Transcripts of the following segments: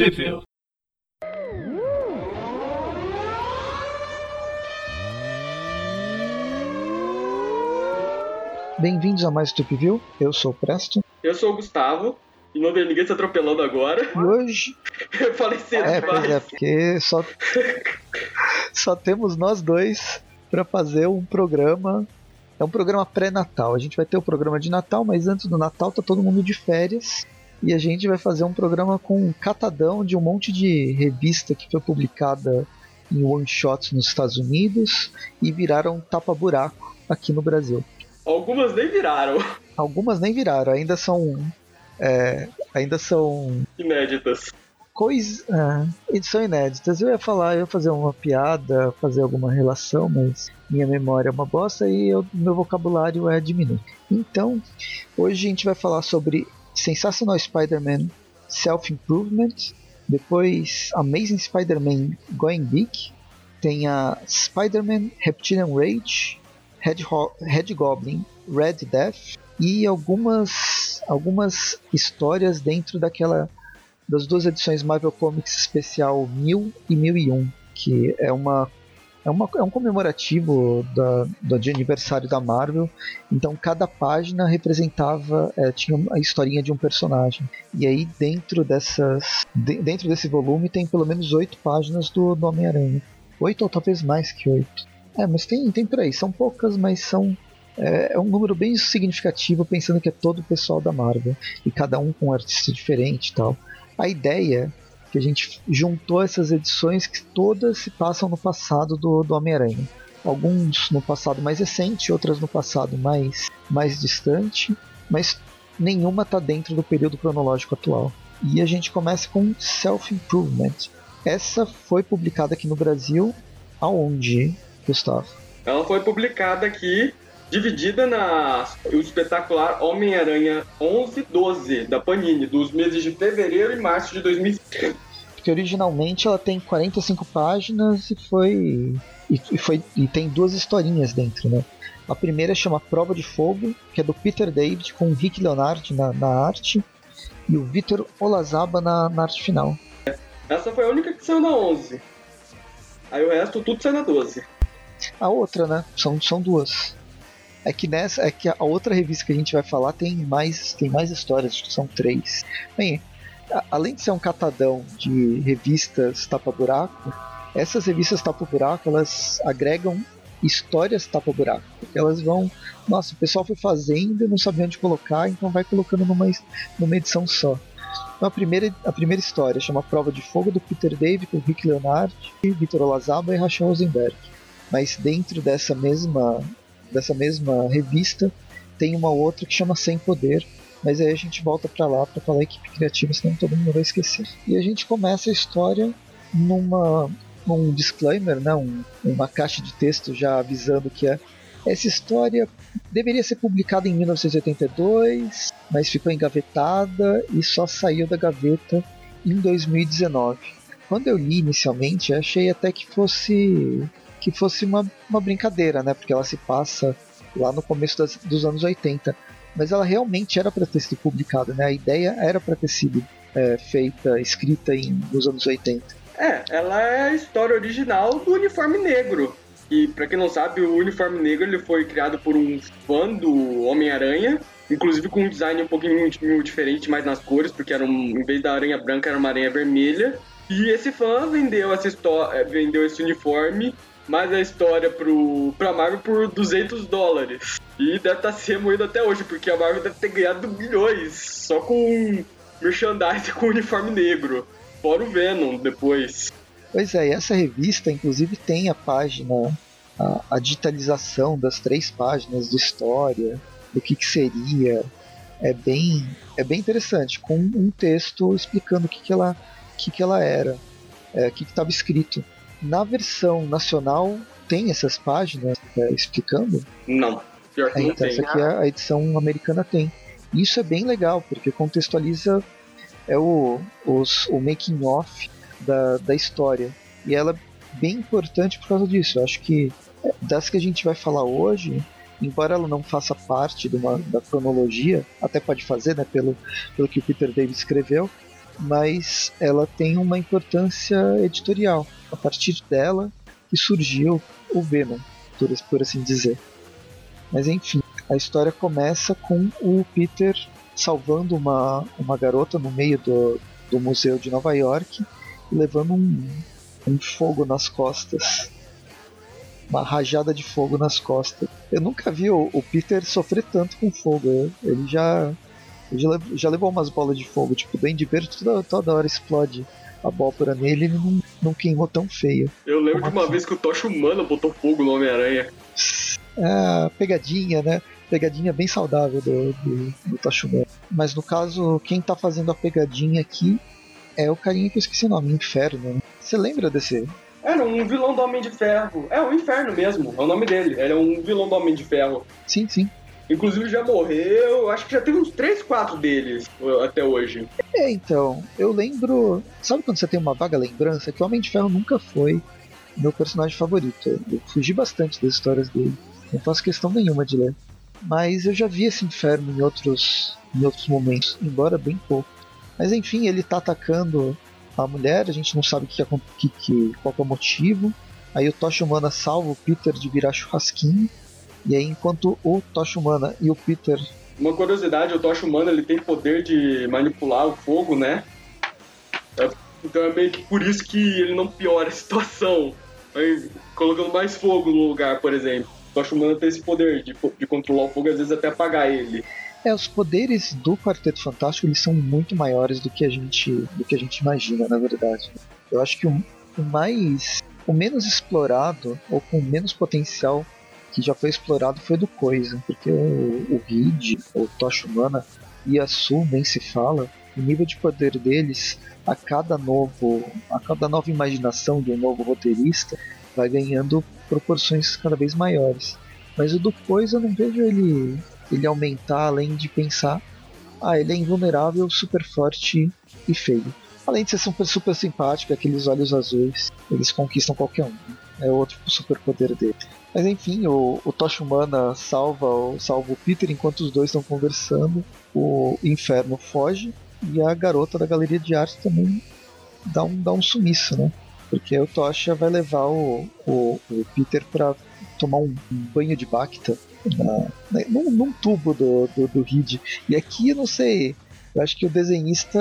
Trivia. Bem-vindos a mais Tip View. Eu sou o Presto. Eu sou o Gustavo. E não tem ninguém se atropelando agora. E hoje. Eu falei cedo É, demais. pois é, porque só, só temos nós dois para fazer um programa. É um programa pré-natal. A gente vai ter o programa de Natal, mas antes do Natal tá todo mundo de férias. E a gente vai fazer um programa com um catadão de um monte de revista que foi publicada em one shots nos Estados Unidos e viraram tapa-buraco aqui no Brasil. Algumas nem viraram Algumas nem viraram, ainda são. é, ainda são inéditas. coisas. É, são inéditas. Eu ia falar, eu ia fazer uma piada, fazer alguma relação, mas minha memória é uma bosta e eu- meu vocabulário é diminuto. Então, hoje a gente vai falar sobre Sensational Spider-Man Self-Improvement, depois Amazing Spider-Man Going Big, tem a Spider-Man Reptilian Rage, Red, Red Goblin Red Death e algumas, algumas histórias dentro daquela das duas edições Marvel Comics especial 1000 e 1001, que é uma é, uma, é um comemorativo da, do de aniversário da Marvel. Então cada página representava é, tinha a historinha de um personagem. E aí dentro dessas de- dentro desse volume tem pelo menos oito páginas do, do Homem-Aranha. Oito ou talvez mais que oito. É, mas tem tem por aí. São poucas, mas são é, é um número bem significativo pensando que é todo o pessoal da Marvel e cada um com um artista diferente e tal. A ideia que a gente juntou essas edições que todas se passam no passado do, do Homem-Aranha. Alguns no passado mais recente, outras no passado mais, mais distante, mas nenhuma está dentro do período cronológico atual. E a gente começa com Self-Improvement. Essa foi publicada aqui no Brasil, aonde, Gustavo? Ela foi publicada aqui, dividida na o espetacular Homem-Aranha 11-12 da Panini, dos meses de fevereiro e março de 2005. Porque originalmente ela tem 45 páginas e foi. E, foi, e tem duas historinhas dentro, né? A primeira chama Prova de Fogo, que é do Peter David com o Rick Leonardi na, na arte e o Vitor Olazaba na, na arte final. Essa foi a única que saiu na 11. Aí o resto tudo sai na 12. A outra, né? São, são duas. É que nessa, é que a outra revista que a gente vai falar tem mais, tem mais histórias, acho que são três. Bem, a- além de ser um catadão de revistas tapa-buraco, essas revistas tapa-buraco elas agregam histórias tapa-buraco. Elas vão. Nossa, o pessoal foi fazendo e não sabia onde colocar, então vai colocando numa, numa edição só. Então a primeira, a primeira história chama Prova de Fogo do Peter David com Rick Leonardi, Vitor Olazaba e Rachel Rosenberg. Mas dentro dessa mesma, dessa mesma revista tem uma outra que chama Sem Poder. Mas aí a gente volta pra lá pra falar equipe criativa, senão todo mundo vai esquecer. E a gente começa a história numa um disclaimer, né, um, uma caixa de texto já avisando que é, essa história deveria ser publicada em 1982, mas ficou engavetada e só saiu da gaveta em 2019. Quando eu li inicialmente, achei até que fosse que fosse uma, uma brincadeira, né? Porque ela se passa lá no começo das- dos anos 80. Mas ela realmente era para ter sido publicada, né? A ideia era para ter sido é, feita, escrita em, nos anos 80. É, ela é a história original do uniforme negro. E pra quem não sabe, o uniforme negro ele foi criado por um fã do Homem-Aranha, inclusive com um design um pouquinho diferente, mais nas cores, porque era um, em vez da aranha branca era uma aranha vermelha. E esse fã vendeu essa história, vendeu esse uniforme, mais a história pro pra Marvel por 200 dólares. E deve estar se remoendo até hoje, porque a Marvel deve ter ganhado milhões só com merchandising com uniforme negro. Fora o Venom depois. Pois é, e essa revista, inclusive, tem a página, a, a digitalização das três páginas de história, do que, que seria. É bem, é bem interessante, com um texto explicando o que, que, ela, que, que ela era, é, o que estava escrito. Na versão nacional, tem essas páginas é, explicando? Não, pior que É, não então, tem. essa aqui é a edição americana tem. Isso é bem legal, porque contextualiza é o, os, o making off da, da história. E ela é bem importante por causa disso. Eu acho que é, das que a gente vai falar hoje, embora ela não faça parte de uma, da cronologia, até pode fazer, né, pelo, pelo que o Peter David escreveu, mas ela tem uma importância editorial. A partir dela que surgiu o Venom, por, por assim dizer. Mas enfim, a história começa com o Peter salvando uma, uma garota no meio do, do museu de Nova York levando um, um fogo nas costas. Uma rajada de fogo nas costas. Eu nunca vi o, o Peter sofrer tanto com fogo. Ele já, ele já, levou umas bolas de fogo. Tipo, o Duende Verde toda, toda hora explode a abóbora nele ele não, não queimou tão feio. Eu lembro Como de uma assim? vez que o Tocha Humana botou fogo no Homem-Aranha. É, pegadinha, né? Pegadinha bem saudável do, do, do Tocha Humana. Mas no caso, quem tá fazendo a pegadinha aqui é o carinha que eu esqueci o nome, Inferno. Né? Você lembra desse? Era um vilão do Homem de Ferro. É o Inferno mesmo, é o nome dele. Ele é um vilão do Homem de Ferro. Sim, sim. Inclusive já morreu, acho que já tem uns 3, 4 deles uh, até hoje. É, então, eu lembro. Sabe quando você tem uma vaga lembrança? Que o Homem de Ferro nunca foi meu personagem favorito. Eu fugi bastante das histórias dele. Não faço questão nenhuma de ler. Mas eu já vi esse inferno em outros, em outros momentos, embora bem pouco. Mas enfim, ele tá atacando a mulher, a gente não sabe que, que, que, qual é o motivo. Aí o Tocha Humana salva o Peter de virar churrasquinho. E aí, enquanto o Tocha Humana e o Peter. Uma curiosidade: o Tocha Humana ele tem poder de manipular o fogo, né? É, então é meio que por isso que ele não piora a situação. Colocando mais fogo no lugar, por exemplo. O Tocha Humana tem esse poder de, de controlar o fogo e às vezes até apagar ele. É, os poderes do Quarteto Fantástico eles são muito maiores do que a gente, do que a gente imagina, na verdade. Eu acho que o, o mais, o menos explorado ou com menos potencial que já foi explorado foi do Coisa, porque o, o Reed, o Tocha Humana e a Sul nem se fala, o nível de poder deles a cada novo, a cada nova imaginação de um novo roteirista vai ganhando proporções cada vez maiores. Mas o do Coisa eu não vejo ele ele aumentar além de pensar, ah, ele é invulnerável, super forte e feio. Além de ser super, super simpático, aqueles olhos azuis, eles conquistam qualquer um. Né? É outro super poder dele. Mas enfim, o, o Tocha Humana salva, salva o Peter enquanto os dois estão conversando. O Inferno foge e a garota da galeria de arte também dá um, dá um sumiço, né? Porque o Tocha vai levar o, o, o Peter para tomar um, banho de Bacta na, num, num, tubo do, do, do Reed. E aqui eu não sei, eu acho que o desenhista.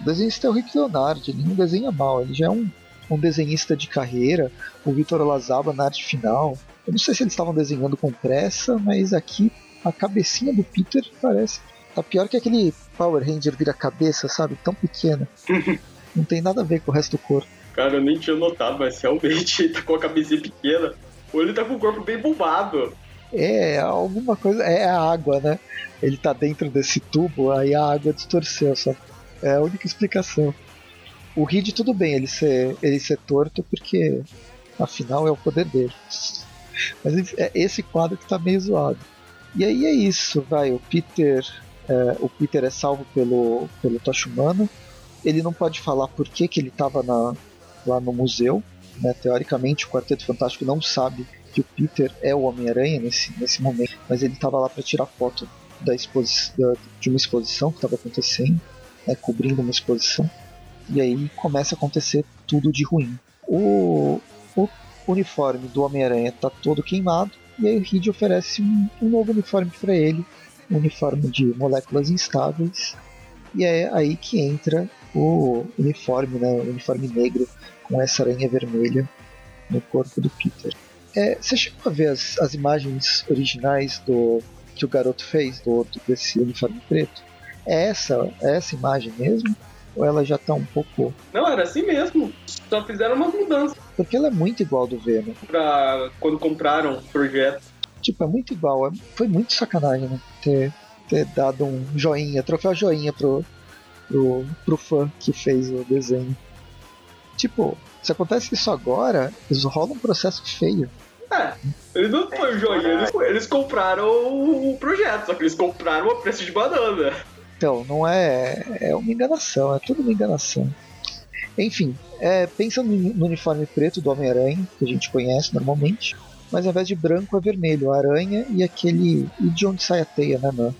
O desenhista é o Rick Leonardi, ele não desenha mal, ele já é um um desenhista de carreira, o Vitor Lazaba na arte final. Eu não sei se eles estavam desenhando com pressa, mas aqui a cabecinha do Peter parece. Tá pior que aquele Power Ranger vira-cabeça, sabe? Tão pequena. não tem nada a ver com o resto do corpo. Cara, eu nem tinha notado, mas realmente ele tá com a cabecinha pequena. Ou ele tá com o corpo bem bombado. É, alguma coisa. É a água, né? Ele tá dentro desse tubo, aí a água distorceu, só. É a única explicação. O Reed, tudo bem ele ser, ele ser torto, porque afinal é o poder dele. Mas é esse quadro que tá meio zoado. E aí é isso, vai. O Peter, é, o Peter é salvo pelo, pelo Tocha. Ele não pode falar por que, que ele estava lá no museu. Né? Teoricamente, o Quarteto Fantástico não sabe que o Peter é o Homem-Aranha nesse, nesse momento, mas ele estava lá para tirar foto da exposi da, de uma exposição que estava acontecendo, né? cobrindo uma exposição. E aí começa a acontecer tudo de ruim. O, o uniforme do Homem-Aranha está todo queimado, e aí o Reed oferece um, um novo uniforme para ele, um uniforme de moléculas instáveis, e é aí que entra o uniforme, né, o uniforme negro com essa aranha vermelha no corpo do Peter. É, você chegou a ver as, as imagens originais do que o garoto fez do, desse uniforme preto? É essa, é essa imagem mesmo? Ou ela já tá um pouco. Não, era assim mesmo. Só fizeram umas mudanças. Porque ela é muito igual do Venom. Pra quando compraram o projeto. Tipo, é muito igual. É, foi muito sacanagem, né? Ter, ter dado um joinha, troféu joinha pro, pro, pro fã que fez o desenho. Tipo, se acontece isso agora, rola um processo feio. É, eles não foi o joinha, eles, eles compraram o projeto, só que eles compraram a preço de banana. Então, não é. É uma enganação, é tudo uma enganação. Enfim, é, pensa no, uniforme preto do Homem-Aranha, que a gente conhece normalmente, mas ao invés de branco é vermelho, a aranha e aquele. E de onde sai a teia, né? Na,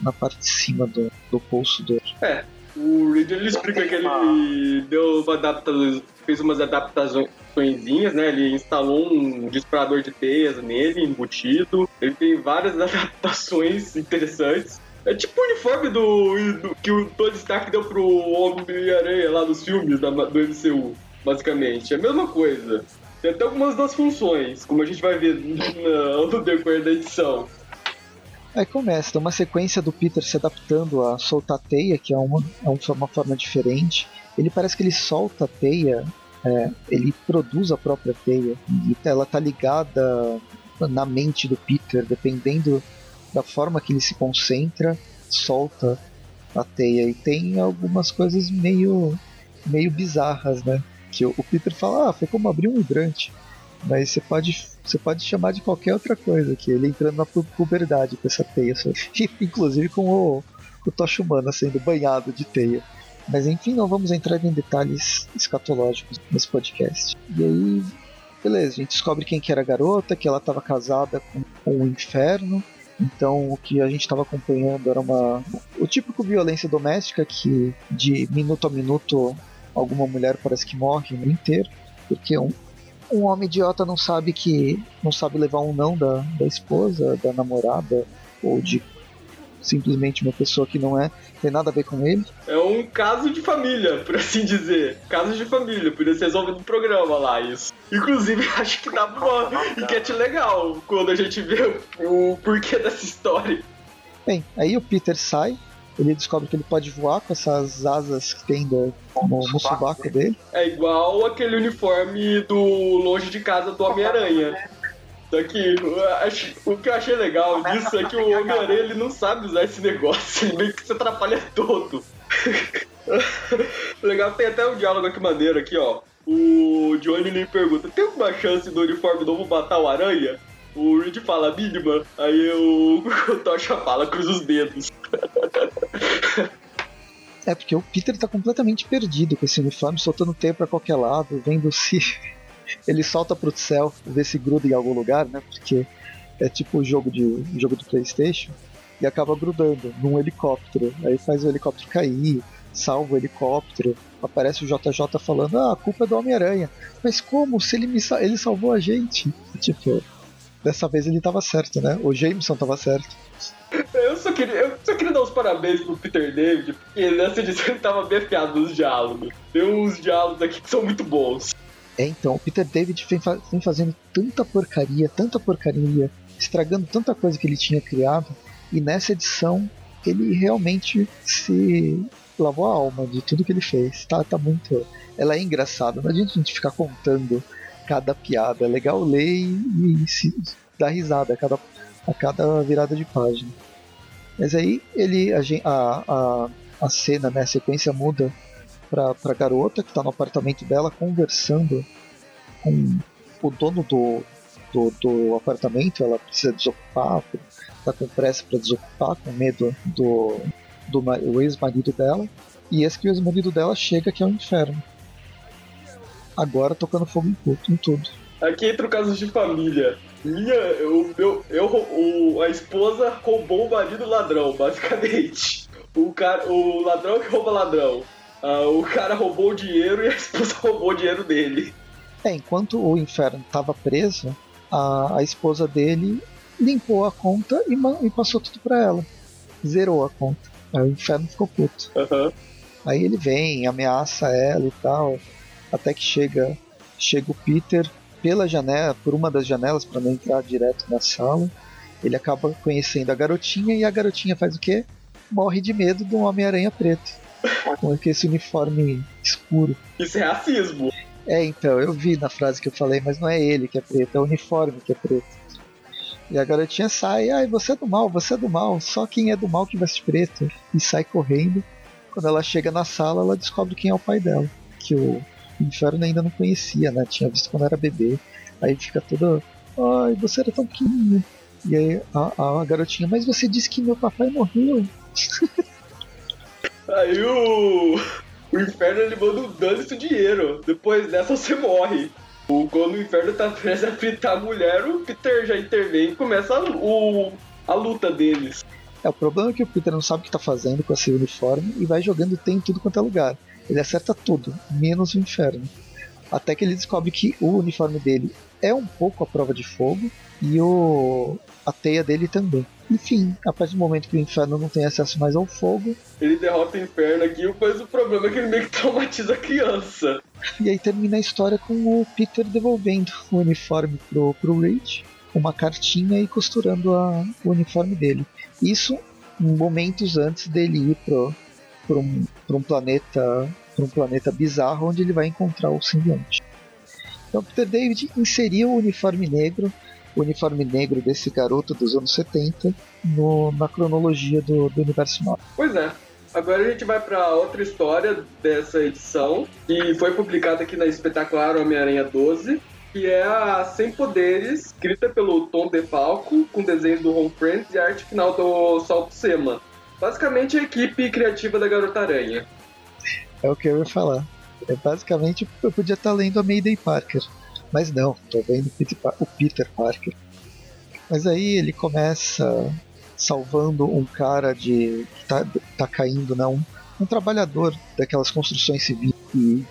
na parte de cima do, do pulso dele. É, O Reed ele explica que ele deu uma fez umas adaptações né? Ele instalou um disparador de teias nele, embutido. Ele tem várias adaptações interessantes. É tipo o uniforme do, do que o Tony Stark deu pro Homem-Aranha lá nos filmes da, do MCU, basicamente. É a mesma coisa. Tem até algumas das funções, como a gente vai ver no, no decorrer da edição. Aí começa, tem uma sequência do Peter se adaptando a soltar teia, que é uma, é uma forma diferente. Ele parece que ele solta a teia, é, ele produz a própria teia, e ela tá ligada na mente do Peter, dependendo da forma que ele se concentra, solta a teia. E tem algumas coisas meio, meio bizarras, né? Que o, o Peter fala, ah, foi como abrir um hidrante. Mas você pode, você pode chamar de qualquer outra coisa, que ele entrando na puberdade com essa teia. Inclusive com o, o Tocha Humana sendo banhado de teia. Mas enfim, não vamos entrar em detalhes escatológicos nesse podcast. E aí, beleza, a gente descobre quem que era a garota, que ela estava casada com, com o inferno. Então o que a gente estava acompanhando era uma o típico violência doméstica que de minuto a minuto alguma mulher parece que morre no inteiro, porque um, um homem idiota não sabe que não sabe levar um não da, da esposa, da namorada ou de simplesmente uma pessoa que não é tem nada a ver com ele. É um caso de família, por assim dizer. Caso de família, podia ser resolvido no programa lá, isso. Inclusive, acho que dá uma enquete legal quando a gente vê o porquê dessa história. Bem, aí o Peter sai, ele descobre que ele pode voar com essas asas que tem no, no subaco dele. É igual aquele uniforme do Longe de Casa do Homem-Aranha. Daqui, o que eu achei legal disso é que o Homem-Aranha ele não sabe usar esse negócio, ele meio que se atrapalha todo. legal, tem até um diálogo aqui maneiro aqui, ó. O Johnny lhe pergunta: tem alguma chance do uniforme novo matar o aranha? O Reed fala mínima, aí o, o Tocha fala, cruza os dedos. É, porque o Peter tá completamente perdido com esse uniforme, soltando teia pra qualquer lado, vendo se ele solta pro céu, ver se gruda em algum lugar, né? Porque é tipo o jogo, de, jogo do Playstation, e acaba grudando num helicóptero. Aí faz o helicóptero cair, salva o helicóptero, aparece o JJ falando, ah, a culpa é do Homem-Aranha. Mas como? Se ele, me ele salvou a gente? Tipo, dessa vez ele tava certo, né? O Jameson tava certo. Eu só queria, eu só queria dar os parabéns pro Peter David, porque nessa edição ele tava bem afiado nos diálogos. Tem uns diálogos aqui que são muito bons. É, então, o Peter David vem, fa vem fazendo tanta porcaria, tanta porcaria, estragando tanta coisa que ele tinha criado, e nessa edição ele realmente se lavou a alma de tudo que ele fez. Tá, tá muito. Ela é engraçada, não adianta a gente ficar contando cada piada. É legal ler e, e se dar risada a cada, a cada virada de página. Mas aí ele a, a, a cena, né, a sequência muda pra, pra garota que tá no apartamento dela conversando com o dono do, do, do apartamento. Ela precisa desocupar, tá com pressa para desocupar, com medo do, do ex-marido dela. E esse que o ex-marido dela chega que é o inferno agora tocando fogo em, em tudo. Aqui entra o caso de família. Minha, eu, eu, eu, o, a esposa roubou o marido ladrão, basicamente. O, cara, o ladrão que rouba ladrão. Uh, o cara roubou o dinheiro e a esposa roubou o dinheiro dele. É, enquanto o inferno estava preso, a, a esposa dele limpou a conta e, e passou tudo para ela. Zerou a conta. Aí o inferno ficou puto. Uhum. Aí ele vem, ameaça ela e tal até que chega chega o Peter pela janela, por uma das janelas para não entrar direto na sala. Ele acaba conhecendo a garotinha e a garotinha faz o quê? Morre de medo de um Homem-Aranha preto. Com esse uniforme escuro. Isso é racismo. É, então, eu vi na frase que eu falei, mas não é ele que é preto, é o uniforme que é preto. E a garotinha sai, ai, você é do mal, você é do mal, só quem é do mal que veste preto. E sai correndo. Quando ela chega na sala, ela descobre quem é o pai dela. Que o Inferno ainda não conhecia, né? Tinha visto quando era bebê. Aí fica toda. Ai, você era tão pequenininho. E aí a, a garotinha, mas você disse que meu papai morreu. aí o. O inferno ele manda um dano dinheiro. Depois dessa você morre. O, quando o inferno tá prestes a fritar a mulher, o Peter já intervém e começa a, o, a luta deles. É, o problema é que o Peter não sabe o que tá fazendo com esse uniforme e vai jogando tem em tudo quanto é lugar. Ele acerta tudo, menos o inferno. Até que ele descobre que o uniforme dele é um pouco a prova de fogo e o a teia dele também. Enfim, a partir do momento que o inferno não tem acesso mais ao fogo. Ele derrota o inferno aqui, mas o problema é que ele meio que traumatiza a criança. E aí termina a história com o Peter devolvendo o uniforme pro, pro Reed, uma cartinha e costurando a, o uniforme dele. Isso momentos antes dele ir pro, pro um, pro um planeta para um planeta bizarro onde ele vai encontrar o simbionte. Então Peter David inseriu o uniforme negro o uniforme negro desse garoto dos anos 70 no, na cronologia do, do universo Marvel. Pois é. Agora a gente vai para outra história dessa edição, que foi publicada aqui na Espetacular Homem-Aranha 12, que é a Sem Poderes, escrita pelo Tom DeFalco, com desenhos do Home Friends e arte final do Salto Sema. Basicamente a equipe criativa da Garota Aranha. É o que eu ia falar. É basicamente eu podia estar lendo a Mayday Parker. Mas não, tô vendo o Peter Parker. Mas aí ele começa salvando um cara de que tá, tá caindo? Né? Um trabalhador daquelas construções civis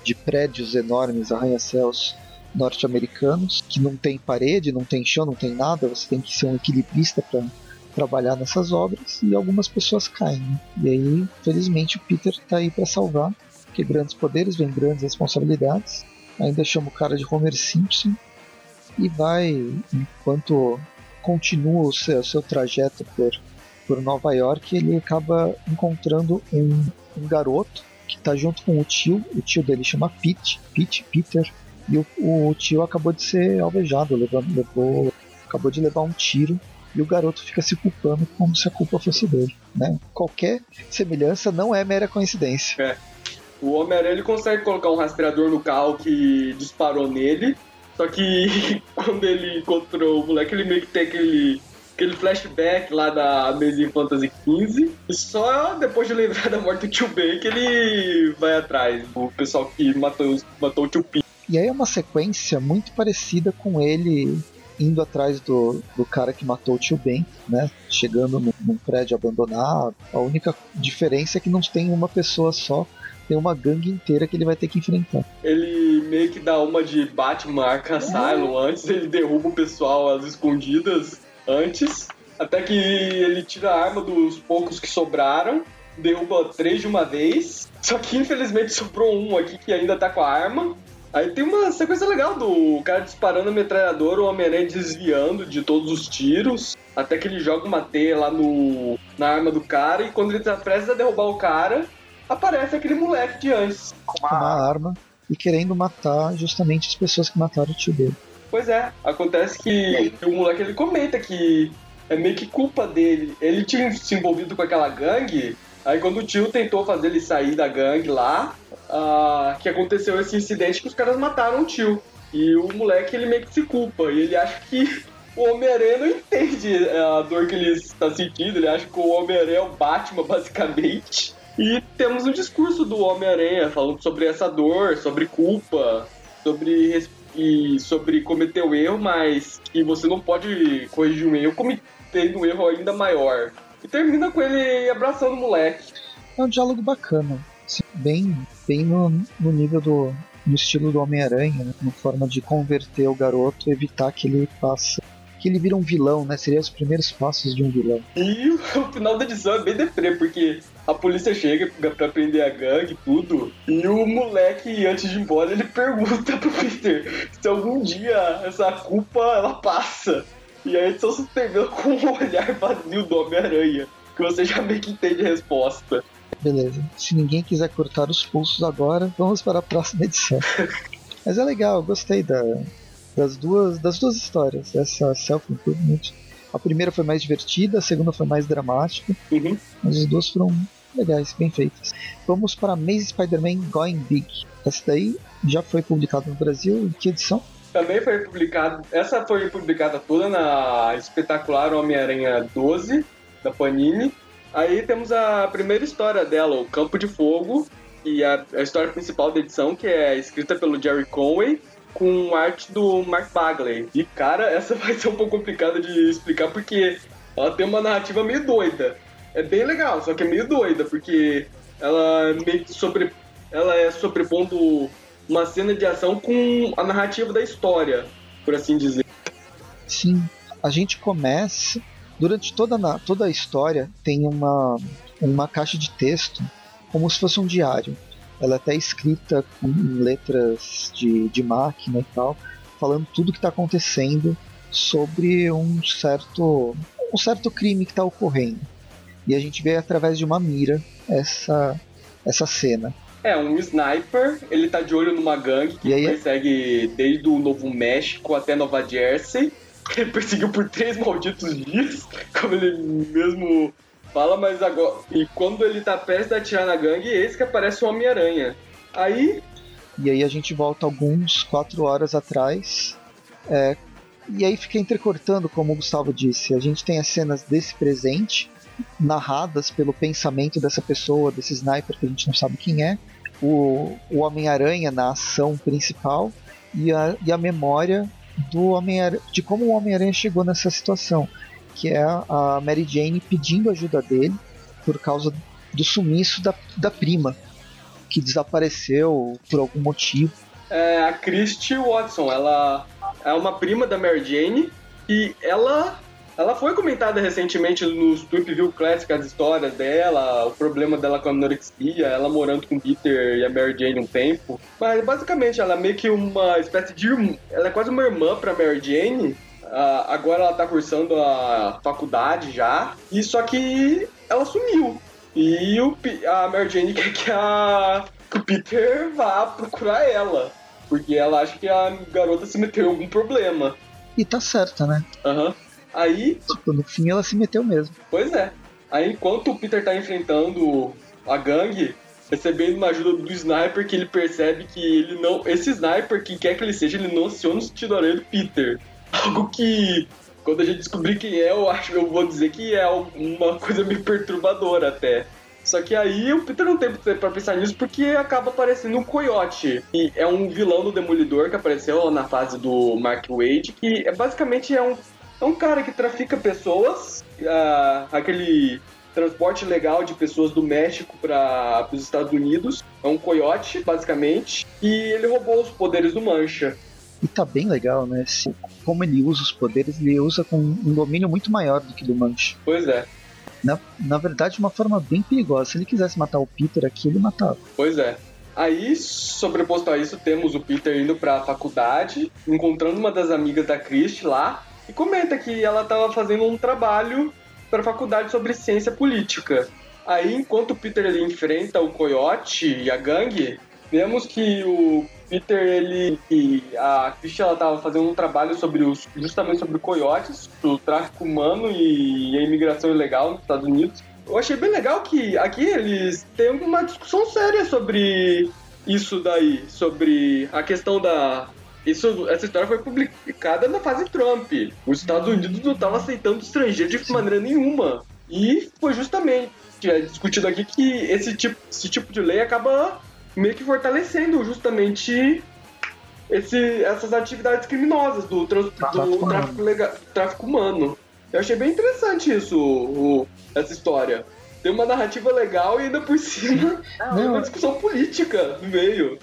de prédios enormes, arranha-céus norte-americanos, que não tem parede, não tem chão, não tem nada, você tem que ser um equilibrista para trabalhar nessas obras e algumas pessoas caem. Né? E aí, felizmente, o Peter tá aí para salvar, porque grandes poderes vêm grandes responsabilidades ainda chama o cara de Homer Simpson e vai, enquanto continua o seu, o seu trajeto por, por Nova York, ele acaba encontrando um, um garoto que está junto com o tio, o tio dele chama Pete, Pete Peter, e o, o tio acabou de ser alvejado, levou, levou, acabou de levar um tiro e o garoto fica se culpando como se a culpa fosse dele. Né? Qualquer semelhança não é mera coincidência. É. O Homem-Aranha consegue colocar um rastreador no carro que disparou nele. Só que quando ele encontrou o moleque, ele meio que tem aquele, aquele flashback lá da Amazing Fantasy XV. E só depois de lembrar da morte do tio Ben que ele vai atrás. O pessoal que matou, matou o tio P. E aí é uma sequência muito parecida com ele indo atrás do, do cara que matou o tio Ben, né? Chegando num, num prédio abandonado. A única diferença é que não tem uma pessoa só tem uma gangue inteira que ele vai ter que enfrentar. Ele meio que dá uma de Batman Arkham Asylum antes, ele derruba o pessoal às escondidas antes, até que ele tira a arma dos poucos que sobraram, derruba três de uma vez, só que infelizmente sobrou um aqui que ainda tá com a arma. Aí tem uma sequência legal do cara disparando a metralhadora, o Homem-Aranha desviando de todos os tiros, até que ele joga uma teia lá no, na arma do cara, e quando ele tá prestes a derrubar o cara, aparece aquele moleque de antes. Com uma, uma arma e querendo matar justamente as pessoas que mataram o tio dele. Pois é, acontece que o moleque ele comenta que é meio que culpa dele. Ele tinha se envolvido com aquela gangue, aí quando o tio tentou fazer ele sair da gangue lá, uh, que aconteceu esse incidente que os caras mataram o tio. E o moleque ele meio que se culpa, e ele acha que o Homem-Aranha não entende a dor que ele está sentindo, ele acha que o Homem-Aranha é o Batman, basicamente. E temos um discurso do Homem-Aranha falando sobre essa dor, sobre culpa, sobre e sobre cometer o um erro, mas que você não pode corrigir um erro cometendo um erro ainda maior. E termina com ele abraçando o moleque. É um diálogo bacana, bem, bem no, no nível do no estilo do Homem-Aranha, né? uma forma de converter o garoto, evitar que ele passe que ele vira um vilão, né? Seria os primeiros passos de um vilão. E o final da edição é bem deprê, porque a polícia chega pra prender a gangue e tudo, e o moleque, antes de ir embora, ele pergunta pro Peter se algum dia essa culpa ela passa. E a edição se termina com um olhar vazio do Homem-Aranha, que você já meio que entende a resposta. Beleza. Se ninguém quiser cortar os pulsos agora, vamos para a próxima edição. Mas é legal, gostei da, das duas, das duas histórias. Essa self-improvement. A primeira foi mais divertida, a segunda foi mais dramática. Uhum. Mas as duas foram legais, bem feitas. Vamos para Amazing Spider-Man Going Big. Essa daí já foi publicada no Brasil. Em que edição? Também foi publicada. Essa foi publicada toda na espetacular Homem-Aranha 12 da Panini. Aí temos a primeira história dela, o Campo de Fogo, e a, a história principal da edição, que é escrita pelo Jerry Conway com arte do Mark Bagley. E, cara, essa vai ser um pouco complicada de explicar porque ela tem uma narrativa meio doida. é bem legal, só que é meio doida, porque ela meio sobre. Ela é sobrepondo uma cena de ação com a narrativa da história, por assim dizer. Sim, a gente começa. Durante toda, a, toda a história tem uma, uma caixa de texto, como se fosse um diário. Ela é até escrita com letras de, de máquina e tal, falando tudo que está acontecendo sobre um certo, um certo crime que está ocorrendo. E a gente vê através de uma mira essa, essa cena. É, um sniper, ele tá de olho numa gangue que aí, persegue desde o Novo México até Nova Jersey. Ele perseguiu por três malditos dias, como ele mesmo fala, mas agora. E quando ele tá prestes a atirar na gangue, eis que aparece o Homem-Aranha. Aí. E aí a gente volta alguns quatro horas atrás. É, e aí fica entrecortando, como o Gustavo disse. A gente tem as cenas desse presente, narradas pelo pensamento dessa pessoa, desse sniper que a gente não sabe quem é, o, o Homem-Aranha na ação principal e a, e a memória do Homem de como o Homem-Aranha chegou nessa situação, que é a Mary Jane pedindo ajuda dele por causa do sumiço da, da prima, que desapareceu por algum motivo. É a Christy Watson, ela é uma prima da Mary Jane e ela ela foi comentada recentemente nos Tweepville Classic, as histórias dela, o problema dela com a anorexia, ela morando com Peter e a Mary Jane um tempo. Mas basicamente ela é meio que uma espécie de. Ela é quase uma irmã pra Mary Jane. Uh, agora ela tá cursando a faculdade já. E só que ela sumiu. E o, a Mary Jane quer que, a, que o Peter vá procurar ela. Porque ela acha que a garota se meteu em algum problema. E tá certa, né? Aham. Uhum. Aí. Tipo, no fim ela se meteu mesmo. Pois é. Aí enquanto o Peter tá enfrentando a gangue, recebendo uma ajuda do sniper, que ele percebe que ele não. Esse sniper, quem quer que ele seja, ele não aciona o sentido aranha do Peter. Algo que. Quando a gente descobrir quem é, eu acho eu vou dizer que é uma coisa meio perturbadora até. Só que aí o Peter não tem pra pensar nisso porque acaba aparecendo um coiote. E é um vilão do Demolidor que apareceu na fase do Mark Wade, que é basicamente é um é um cara que trafica pessoas, uh, aquele transporte legal de pessoas do México para os Estados Unidos. É um coiote, basicamente, e ele roubou os poderes do Mancha. E tá bem legal, né? Como ele usa os poderes, ele usa com um domínio muito maior do que do Mancha. Pois é. Na, na verdade, de uma forma bem perigosa. Se ele quisesse matar o Peter aqui, ele matava. Pois é. Aí, sobreposto a isso, temos o Peter indo para a faculdade, encontrando uma das amigas da Christie lá, e comenta que ela estava fazendo um trabalho para a faculdade sobre ciência política. Aí, enquanto o Peter ele enfrenta o Coyote e a gangue, vemos que o Peter ele a Christian ela estava fazendo um trabalho sobre os justamente sobre coiotes, o tráfico humano e a imigração ilegal nos Estados Unidos. Eu achei bem legal que aqui eles têm uma discussão séria sobre isso daí, sobre a questão da isso, essa história foi publicada na fase Trump. Os Estados Unidos não estavam aceitando estrangeiros de maneira nenhuma. E foi justamente é discutido aqui que esse tipo, esse tipo de lei acaba meio que fortalecendo justamente esse, essas atividades criminosas do, trans, do tráfico, legal, tráfico humano. Eu achei bem interessante isso, o, essa história. Tem uma narrativa legal e ainda por cima tem uma discussão política no meio.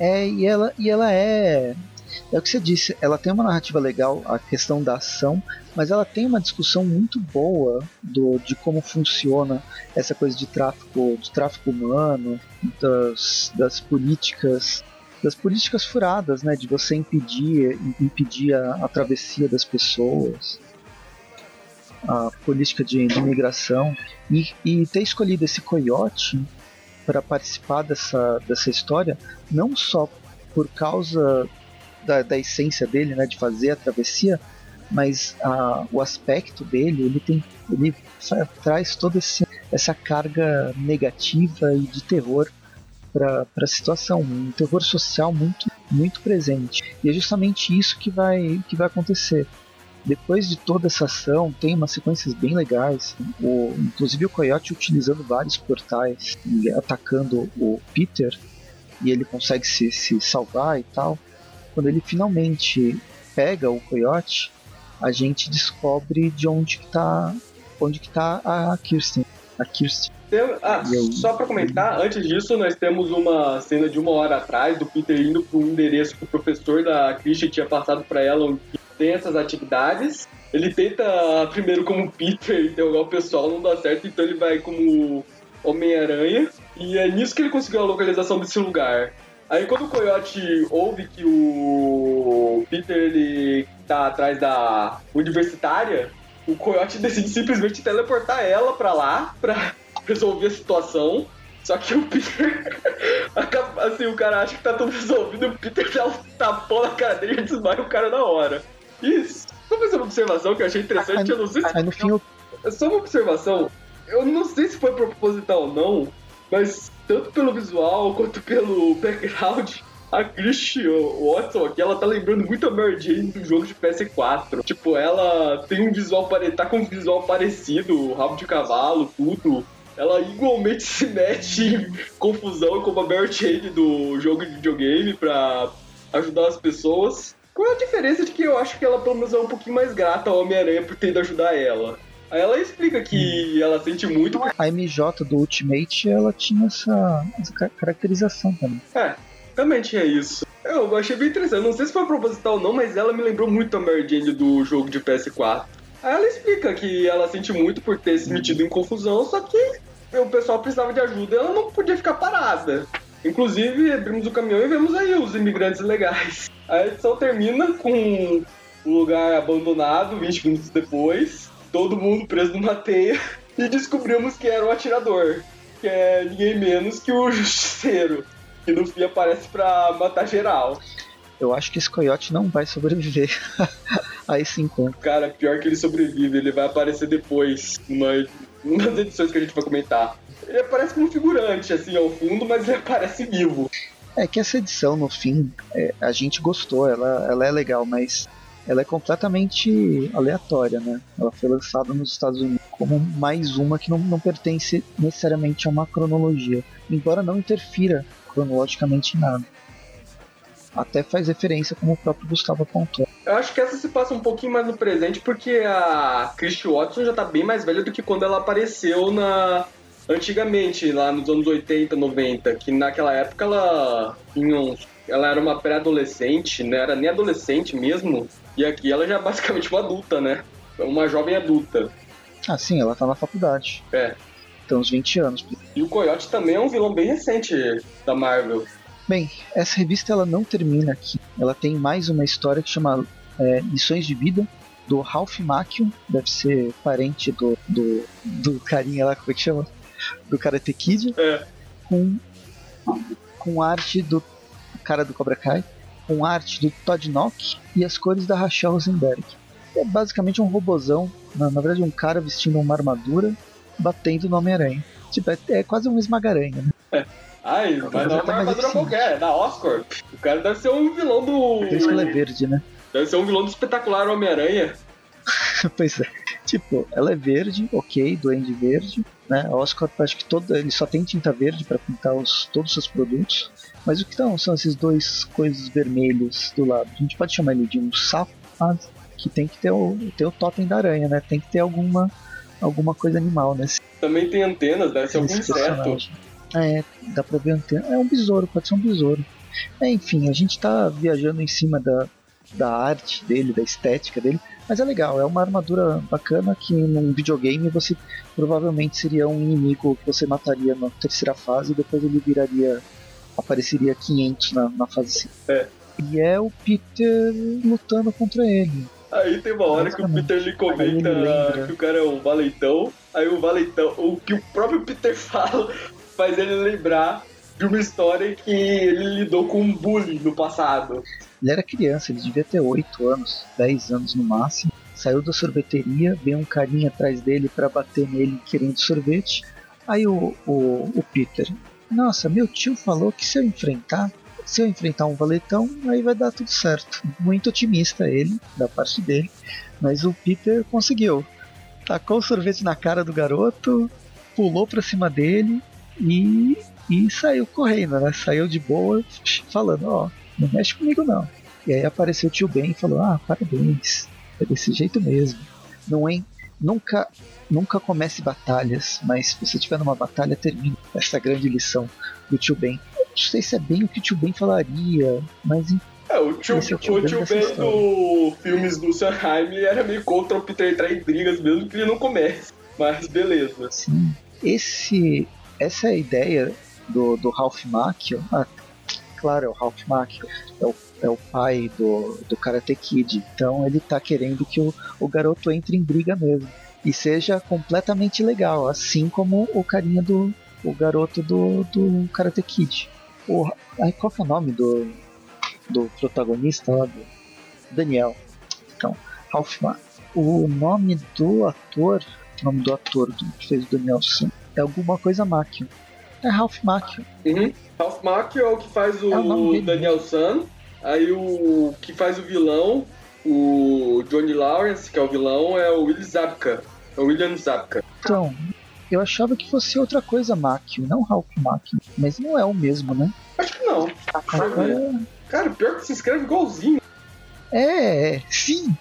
É, e ela, e ela é é o que você disse, ela tem uma narrativa legal, a questão da ação, mas ela tem uma discussão muito boa do, de como funciona essa coisa de tráfico, de tráfico humano, das, das políticas das políticas furadas, né, de você impedir impedir a, a travessia das pessoas, a política de, de imigração e, e ter escolhido esse coiote para participar dessa, dessa história, não só por causa da, da essência dele, né, de fazer a travessia, mas a, o aspecto dele, ele tem, ele traz toda essa carga negativa e de terror para a situação, um terror social muito, muito presente. E é justamente isso que vai, que vai acontecer. Depois de toda essa ação, tem umas sequências bem legais. O, inclusive o Coyote utilizando vários portais e atacando o Peter, e ele consegue se, se salvar e tal quando ele finalmente pega o coiote, a gente descobre de onde que tá, onde que tá a Kirsten. a Kirsty. Tem, ah, só para comentar, antes disso, nós temos uma cena de uma hora atrás do Peter indo para um endereço que o professor da Christian tinha passado para ela, onde tem essas atividades. Ele tenta primeiro como Peter interrogar o pessoal, não dá certo, então ele vai como Homem-Aranha. E é nisso que ele conseguiu a localização desse lugar. Aí quando o Coyote ouve que o Peter ele tá atrás da universitária, o Coyote decide simplesmente teleportar ela pra lá pra resolver a situação. Só que o Peter. assim, o cara acha que tá tudo resolvido, o Peter dá um tapão na cara dele e desmaia o cara na hora. Isso. Só fazer uma observação que eu achei interessante, eu não sei se. Aí no fim eu... Só uma observação. Eu não sei se foi proposital ou não, mas tanto pelo visual quanto pelo background, a Christian Watson aqui, ela tá lembrando muito a Mary Jane do jogo de PS4. Tipo, ela tem um visual, tá com um visual parecido, rabo de cavalo, tudo. Ela igualmente se mete em confusão com a Mary Jane do jogo de videogame pra ajudar as pessoas. Com a diferença de que eu acho que ela pelo menos é um pouquinho mais grata ao Homem-Aranha por ter ido ajudar ela. Aí ela explica que ela sente muito. A MJ do Ultimate, ela tinha essa, essa caracterização também. É, também tinha isso. Eu achei bem interessante. Não sei se foi proposital ou não, mas ela me lembrou muito a Mary Jane do jogo de PS4. Aí ela explica que ela sente muito por ter se metido em confusão, só que o pessoal precisava de ajuda e ela não podia ficar parada. Inclusive, abrimos o caminhão e vemos aí os imigrantes legais. A edição termina com um lugar abandonado 20 minutos depois, todo mundo preso numa teia, e descobrimos que era o atirador, que é ninguém menos que o justiceiro que no fim aparece pra matar geral. Eu acho que esse coiote não vai sobreviver a esse encontro. Cara, pior que ele sobrevive, ele vai aparecer depois, numa, das edições que a gente vai comentar. Ele aparece como figurante, assim, ao fundo, mas ele aparece vivo. É que essa edição, no fim, é, a gente gostou, ela, ela é legal, mas ela é completamente aleatória, né? Ela foi lançada nos Estados Unidos como mais uma que não, não pertence necessariamente a uma cronologia, embora não interfira cronologicamente nada. Até faz referência, como o próprio Gustavo apontou. Eu acho que essa se passa um pouquinho mais no presente, porque a Christy Watson já tá bem mais velha do que quando ela apareceu na. Antigamente, lá nos anos 80, 90, que naquela época ela tinha uns... ela era uma pré-adolescente, não era nem adolescente mesmo, e aqui ela já é basicamente uma adulta, né? Uma jovem adulta. Ah, sim, ela tá na faculdade. É tem uns 20 anos. E o Coyote também é um vilão bem recente da Marvel. Bem, essa revista ela não termina aqui. Ela tem mais uma história que chama é, Lições de Vida, do Ralph Macchio, deve ser parente do, do, do carinha lá, como é que chama? Do Karate Kid. É. Com, com arte do cara do Cobra Kai, com arte do Todd Nock e as cores da Rachel Rosenberg. É basicamente um robozão, na, na verdade um cara vestindo uma armadura batendo no Homem-Aranha. Tipo, é, é, quase um esmagaranha, né? É. Ai, mas não é uma armadura qualquer, é da Oscar. O cara deve ser um vilão do. Por isso que ela é verde, né? Deve ser um vilão do espetacular Homem-Aranha. pois é. Tipo, ela é verde, ok, duende verde, né? A Oscar acho que todo, ele só tem tinta verde para pintar os, todos os seus produtos. Mas o que são, são esses dois coisas vermelhos do lado? A gente pode chamar ele de um sapo, mas que tem que ter o, ter o totem da aranha, né? Tem que ter alguma alguma coisa animal, né? Também tem antenas, deve ser algum inseto. É, dá pra ver antena. É um besouro, pode ser um besouro. É, enfim, a gente tá viajando em cima da, da arte dele, da estética dele, mas é legal, é uma armadura bacana que num videogame você provavelmente seria um inimigo que você mataria na terceira fase e depois ele viraria. Apareceria 500 na, na fase 5. É. E é o Peter lutando contra ele. Aí tem uma hora que o Peter lhe comenta que o cara é um valentão. Aí o valentão, o que o próprio Peter fala, faz ele lembrar de uma história que ele lidou com um bullying no passado. Ele era criança, ele devia ter 8 anos, 10 anos no máximo. Saiu da sorveteria, veio um carinha atrás dele para bater nele querendo sorvete. Aí o, o, o Peter, nossa, meu tio falou que se eu enfrentar, se eu enfrentar um valetão, aí vai dar tudo certo. Muito otimista ele, da parte dele, mas o Peter conseguiu. Tacou o sorvete na cara do garoto, pulou pra cima dele e, e saiu correndo, né? Saiu de boa, falando: Ó, oh, não mexe comigo não. E aí apareceu o tio Ben e falou: Ah, parabéns, é desse jeito mesmo. Não, hein? nunca nunca comece batalhas, mas se você estiver numa batalha, termine. Essa grande lição do tio Ben. Não sei se é bem o que o tio Ben falaria, mas é, o tio, Esse é o tio, Ben dessa Ben do filmes do Sanheim era meio contra o Peter entrar em brigas mesmo que ele não comece. Mas beleza. Sim. Esse, essa é a ideia do, do Ralph Macchio. Ah, claro, é o Ralph Macchio. É o, é o pai do, do Karate Kid. Então ele tá querendo que o, o garoto entre em briga mesmo. E seja completamente legal. Assim como o carinha do. O garoto do, do Karate Kid. O, ai, qual que é o nome do, do protagonista lá? Do Daniel. Então, Ralph Macchio. O nome do ator o nome do ator que fez o Daniel San. É alguma coisa Macchio. É Ralph Macchio. Uhum. Ralph Macchio é o que faz o, É o dele. Daniel San. Aí o que faz o vilão, o Johnny Lawrence, que é o vilão, é o William Zabka. É o William Zabka. Então, eu achava que fosse outra coisa Macchio, não Ralph Macchio. Mas não é o mesmo, né? Acho que não. Agora, Cara, pior que se escreve igualzinho. é, é, sim.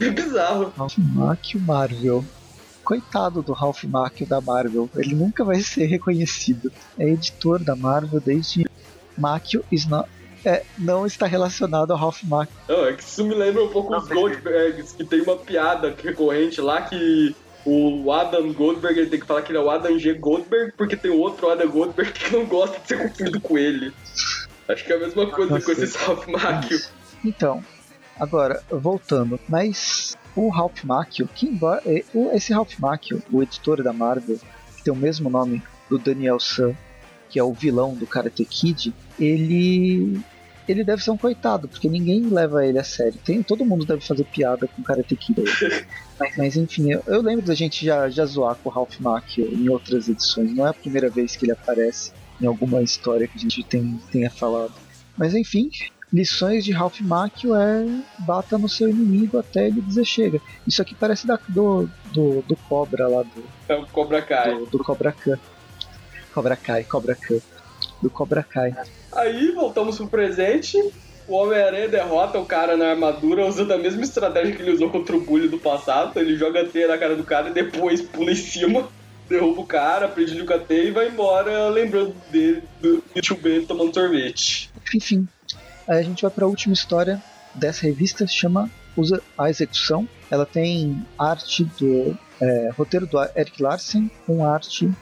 É bizarro. Ralph Macchio Marvel. Coitado do Ralph Macchio da Marvel. Ele nunca vai ser reconhecido. É editor da Marvel desde Macchio not, é, não está relacionado ao Ralph Macchio. Não, é que isso me lembra um pouco os Goldbergs, que tem uma piada recorrente lá que o Adam Goldberg ele tem que falar que ele é o Adam G. Goldberg, porque tem outro Adam Goldberg que não gosta de ser confundido com ele. Acho que é a mesma coisa Nossa. com esse Ralph Macchio. Então, agora, voltando, mas o Ralph Macchio, que embora, é, o- esse Ralph Macchio, o editor da Marvel, que tem o mesmo nome do Daniel San, que é o vilão do Karate Kid, ele ele deve ser um coitado, porque ninguém leva ele a sério. Tem, todo mundo deve fazer piada com o Karate Kid. mas, mas, enfim, eu, eu lembro da gente já, já zoar com o Ralph Macchio em outras edições. Não é a primeira vez que ele aparece em alguma história que a gente tem, tenha falado. Mas enfim, lições de Ralph Macchio é bata no seu inimigo até ele dizer chega. Isso aqui parece da, do, do, do Cobra lá, do, É o Cobra Kai. do, do Cobra Kai. Cobra Kai, Cobra Kai. Do Cobra Kai. Aí voltamos pro presente. O Homem-Aranha derrota o cara na armadura usando a mesma estratégia que ele usou contra o Bully do passado. Ele joga a teia na cara do cara e depois pula em cima, derruba o cara, prende com a teia e vai embora lembrando dele, do tio Ben tomando sorvete. Enfim, aí a gente vai para a última história dessa revista, chama Usa a Execução. Ela tem arte do é, roteiro do Eric Larsen com arte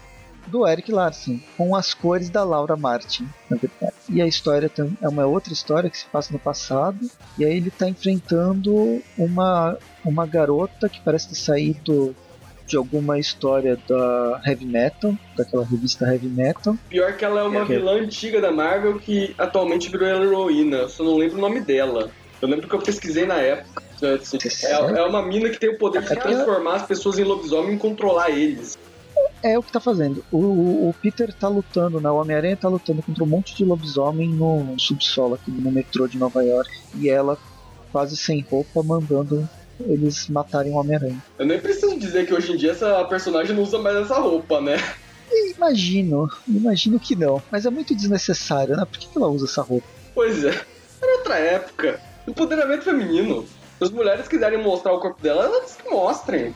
do Eric Larsen, com as cores da Laura Martin, na verdade. E a história é uma outra história que se passa no passado, e aí ele está enfrentando uma, uma garota que parece ter saído de alguma história da Heavy Metal, daquela revista Heavy Metal. Pior que ela é uma É. vilã antiga da Marvel que atualmente virou heroína. Eu só não lembro o nome dela. Eu lembro que eu pesquisei na época. É, é uma mina que tem o poder de É que- transformar as pessoas em lobisomem e controlar eles. É o que tá fazendo. O, o- o Peter tá lutando, né? O Homem-Aranha tá lutando contra um monte de lobisomem no subsolo aqui no metrô de Nova York. E ela, quase sem roupa, mandando eles matarem o Homem-Aranha. Eu nem preciso dizer que hoje em dia essa personagem não usa mais essa roupa, né? Imagino, imagino que não. Mas é muito desnecessário, né? Por que que ela usa essa roupa? Pois é. Era outra época. Empoderamento feminino. Se as mulheres quiserem mostrar o corpo dela, elas que mostrem.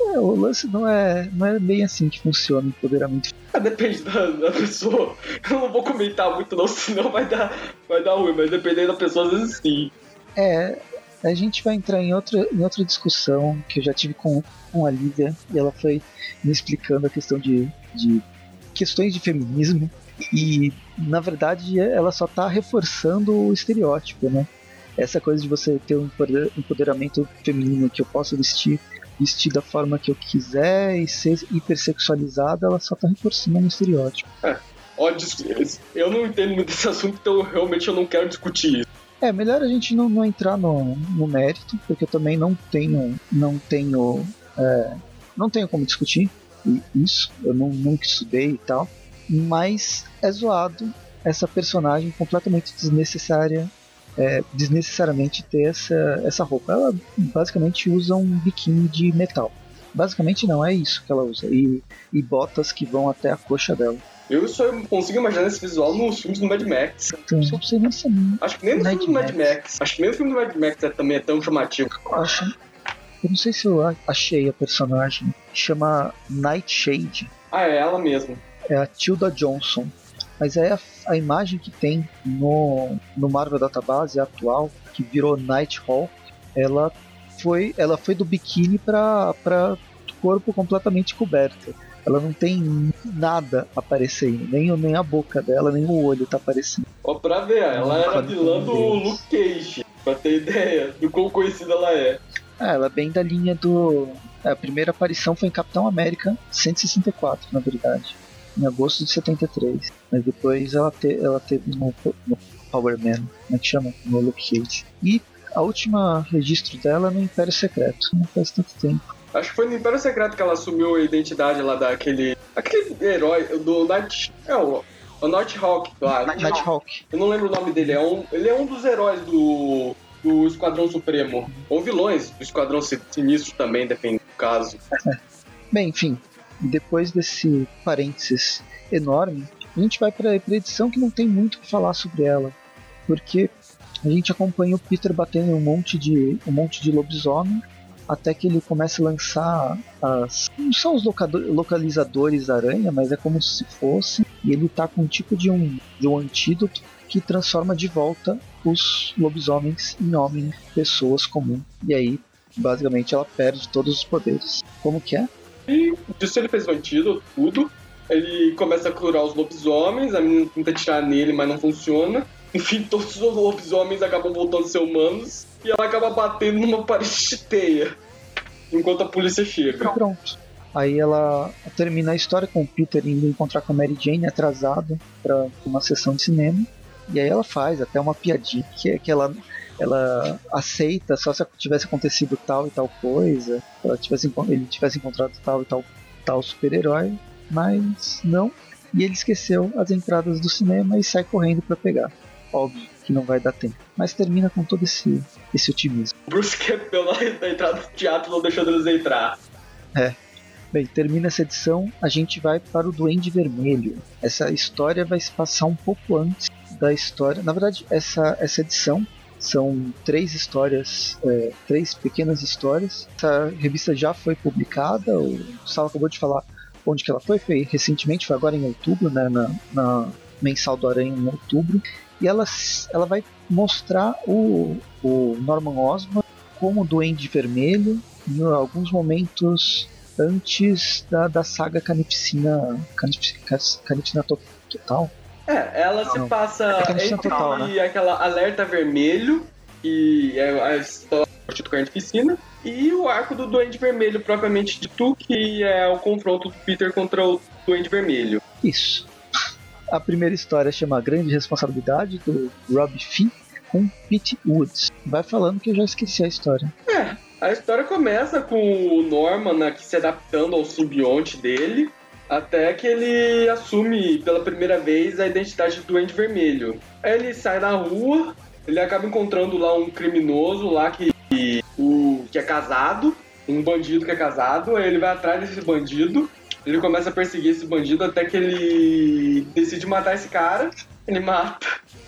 É, o lance não é, não é bem assim que funciona o empoderamento. Ah, Depende da, da pessoa. Eu não vou comentar muito não, senão vai dar, vai dar ruim. Mas dependendo da pessoa, às vezes sim. É, a gente vai entrar em outra, em outra discussão que eu já tive com, com a Lívia e ela foi me explicando a questão de, de questões de feminismo e na verdade ela só está reforçando o estereótipo, né? Essa coisa de você ter um empoder- empoderamento feminino que eu posso vestir vestir da forma que eu quiser e ser hipersexualizada, ela só tá reforçando um estereótipo. Ó, dis- eu não entendo muito desse assunto, então realmente eu não quero discutir isso. É, melhor a gente não, não entrar no, no mérito, porque eu também não tenho, não tenho, é, não tenho como discutir isso. Eu não, nunca estudei e tal. Mas é zoado essa personagem completamente desnecessária, é, desnecessariamente ter essa, essa roupa. Ela basicamente usa um biquíni de metal. Basicamente não é isso que ela usa. E, e botas que vão até a coxa dela. Eu só consigo imaginar esse visual nos filmes do Mad Max. Então, não sei nem se é Acho que nem no Mad filme do Mad Max. Max. Acho que nem o filme do Mad Max é, também é tão chamativo. acho. Eu não sei se eu achei a personagem. Chama Nightshade. Ah, é ela mesmo. É a Tilda Johnson. Mas é a, a imagem que tem no, no Marvel Database atual, que virou Nighthawk, ela foi, ela foi do biquíni para corpo completamente coberto. Ela não tem nada aparecendo, nem, nem a boca dela, nem o olho tá aparecendo. Ó, pra ver, ela era vilã do Luke Cage, pra ter ideia do quão conhecida ela é. É, ela é bem da linha do. É, a primeira aparição foi em Capitão América 164, na verdade, em agosto de 73. Mas depois ela, te, ela teve no, no Power Man, como é que chama? No Luke Cage. E a última registro dela é no Império Secreto, não faz tanto tempo. Acho que foi no Império Secreto que ela assumiu a identidade lá daquele. aquele herói do Night. É, o, o Nighthawk lá. Nighthawk. Eu não lembro o nome dele, é um, ele é um dos heróis do. do Esquadrão Supremo. Ou vilões do Esquadrão Sinistro também, depende do caso. Bem, enfim, depois desse parênteses enorme, a gente vai para a edição que não tem muito o que falar sobre ela. Porque a gente acompanha o Peter batendo um monte de, um monte de lobisomem até que ele começa a lançar as. Não são os localizadores da aranha, mas é como se fosse. E ele tá com um tipo de um, de um antídoto que transforma de volta os lobisomens em homens, pessoas comuns. E aí, basicamente, ela perde todos os poderes. Como que é? E disso ele fez o antídoto, tudo. Ele começa a curar os lobisomens, a menina tenta tirar nele, mas não funciona. Enfim, todos os lobisomens acabam voltando a ser humanos e ela acaba batendo numa parede de teia enquanto a polícia chega. Pronto. Aí ela termina a história com o Peter indo encontrar com a Mary Jane atrasado para uma sessão de cinema. E aí ela faz até uma piadinha que é que ela ela aceita só se tivesse acontecido tal e tal coisa, ela tivesse, ele tivesse encontrado tal e tal tal super-herói, mas não. E ele esqueceu as entradas do cinema e sai correndo para pegar. Óbvio que não vai dar tempo. Mas termina com todo esse, esse otimismo. Bruce Campbell na entrada do teatro não deixando eles entrar. É. Bem, termina essa edição, a gente vai para o Duende Vermelho. Essa história vai se passar um pouco antes da história. Na verdade, essa, essa edição são três histórias, é, três pequenas histórias. Essa revista já foi publicada, o Gustavo acabou de falar onde que ela foi, foi recentemente, foi agora em outubro, né, na, na mensal do Aranha em outubro e ela, ela vai mostrar o, o Norman Osborn como Duende Vermelho em alguns momentos antes da, da saga Canipsina, Canipsina, Total. É, ela Não. se passa é entre total, né? aquela Alerta Vermelho, e é a história do Carnificina, e o arco do Duende Vermelho propriamente dito, que é o confronto do Peter contra o Duende Vermelho. Isso. A primeira história chama Grande Responsabilidade, do Rob Finn, com Pete Woods. Vai falando que eu já esqueci a história. É, a história começa com o Norman aqui se adaptando ao simbionte dele, até que ele assume pela primeira vez a identidade do Duende Vermelho. Aí ele sai na rua, ele acaba encontrando lá um criminoso lá que, o, que é casado, um bandido que é casado, aí ele vai atrás desse bandido ele começa a perseguir esse bandido até que ele decide matar esse cara. Ele mata.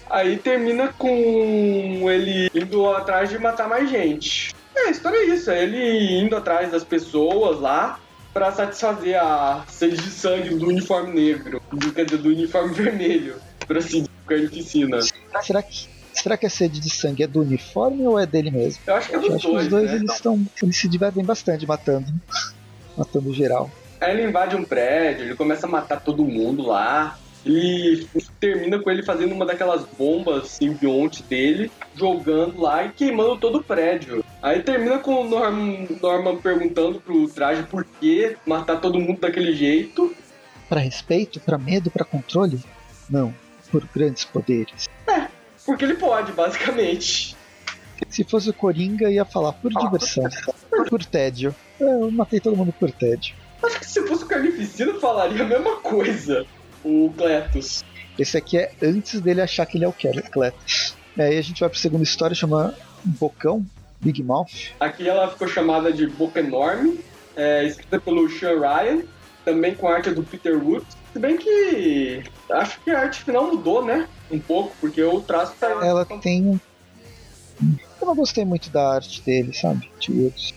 Aí termina com ele indo atrás de matar mais gente. É, a história é isso, é ele indo atrás das pessoas lá para satisfazer a sede de sangue do uniforme negro, do, quer dizer, do uniforme vermelho, por assim dizer, carnificina. Será que, será que a sede de sangue é do uniforme ou é dele mesmo? Eu acho que é dos dois. os dois né? eles, estão, eles se divertem bastante matando. Matando geral. Aí ele invade um prédio, ele começa a matar todo mundo lá. E termina com ele fazendo uma daquelas bombas simbionte dele, jogando lá e queimando todo o prédio. Aí termina com o Norman, Norman perguntando pro traje por que matar todo mundo daquele jeito. Para respeito, para medo, para controle? Não, por grandes poderes. É, porque ele pode, basicamente. Se fosse o Coringa, ia falar por diversão, por tédio. Eu matei todo mundo por tédio. Acho que se fosse o Carnificina, falaria a mesma coisa. O Cletus. Esse aqui é antes dele achar que ele é o Cletus. Aí a gente vai pra segunda história, chama Bocão, Big Mouth. Aqui ela ficou chamada de Boca Enorme, é, escrita pelo Sean Ryan, também com a arte do Peter Wood. Se bem que acho que a arte final mudou, né? Um pouco, porque o traço tá. Ela tem. Eu não gostei muito da arte dele, sabe? De Woods.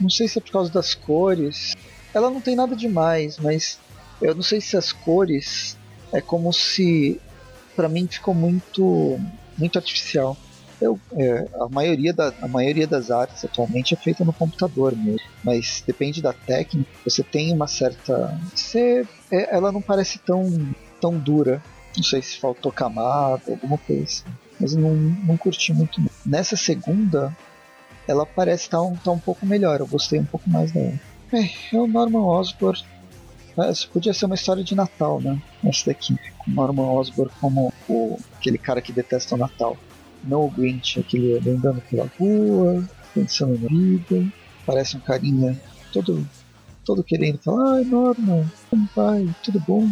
não sei se é por causa das cores. Ela não tem nada demais, mas eu não sei se as cores é como se para mim ficou muito muito artificial. Eu, é, a, maioria da, a maioria das artes atualmente é feita no computador mesmo, mas depende da técnica. Você tem uma certa. Você, é, ela não parece tão, tão dura. Não sei se faltou camada, alguma coisa assim. Mas não, não curti muito. Nessa segunda, ela parece estar tá um, tá um pouco melhor. Eu gostei um pouco mais dela. É, é o Norman Osborn. Isso podia ser uma história de Natal, né? Essa daqui. Com Norman Osborn como o, aquele cara que detesta o Natal. Não o Grinch, aquele andando pela rua, pensando na vida. Parece um carinha todo, todo querendo falar: Ai, Norman, como vai? Tudo bom?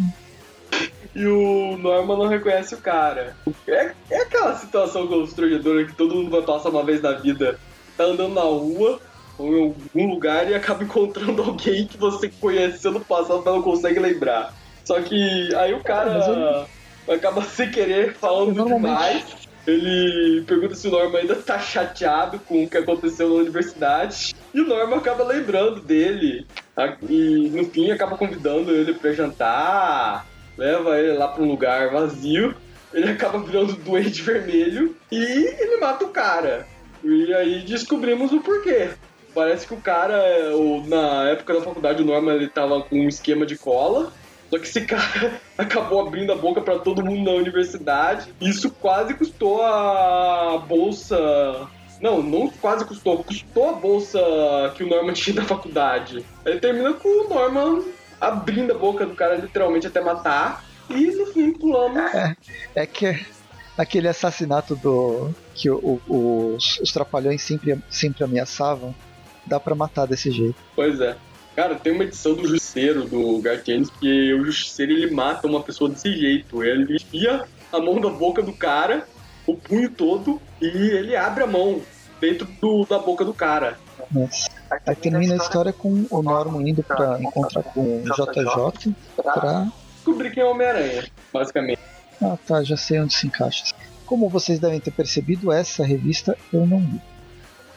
E o Norman não reconhece o cara. É, é aquela situação constrangedora que todo mundo vai passar uma vez na vida. Tá andando na rua, ou em algum lugar e acaba encontrando alguém que você conheceu no passado, mas não consegue lembrar. Só que aí o cara é, acaba sem querer falando demais ele pergunta se o Norman ainda tá chateado com o que aconteceu na universidade. E o Norman acaba lembrando dele. E no fim acaba convidando ele para jantar. Leva ele lá para um lugar vazio. Ele acaba virando doente vermelho. E ele mata o cara. E aí descobrimos o porquê. Parece que o cara, na época da faculdade, o Norman ele tava com um esquema de cola só que esse cara acabou abrindo a boca para todo mundo na universidade. Isso quase custou a bolsa. Não, não quase custou, custou a bolsa que o Norman tinha da faculdade. Ele termina com o Norman abrindo a boca do cara literalmente até matar. E no fim pulamos. É, é que aquele assassinato do. que o, o, os, os trapalhões sempre, sempre ameaçavam, dá para matar desse jeito. Pois é. Cara, tem uma edição do Justiceiro, do Gartienes, que o Justiceiro ele mata uma pessoa desse jeito. Ele enfia a mão da boca do cara, o punho todo, e ele abre a mão dentro do, da boca do cara. Aí termina a história com o Norman indo pra encontrar com o JJ pra descobrir quem é o Homem-Aranha, basicamente. Ah tá, já sei onde se encaixa. Como vocês devem ter percebido, essa revista eu não li.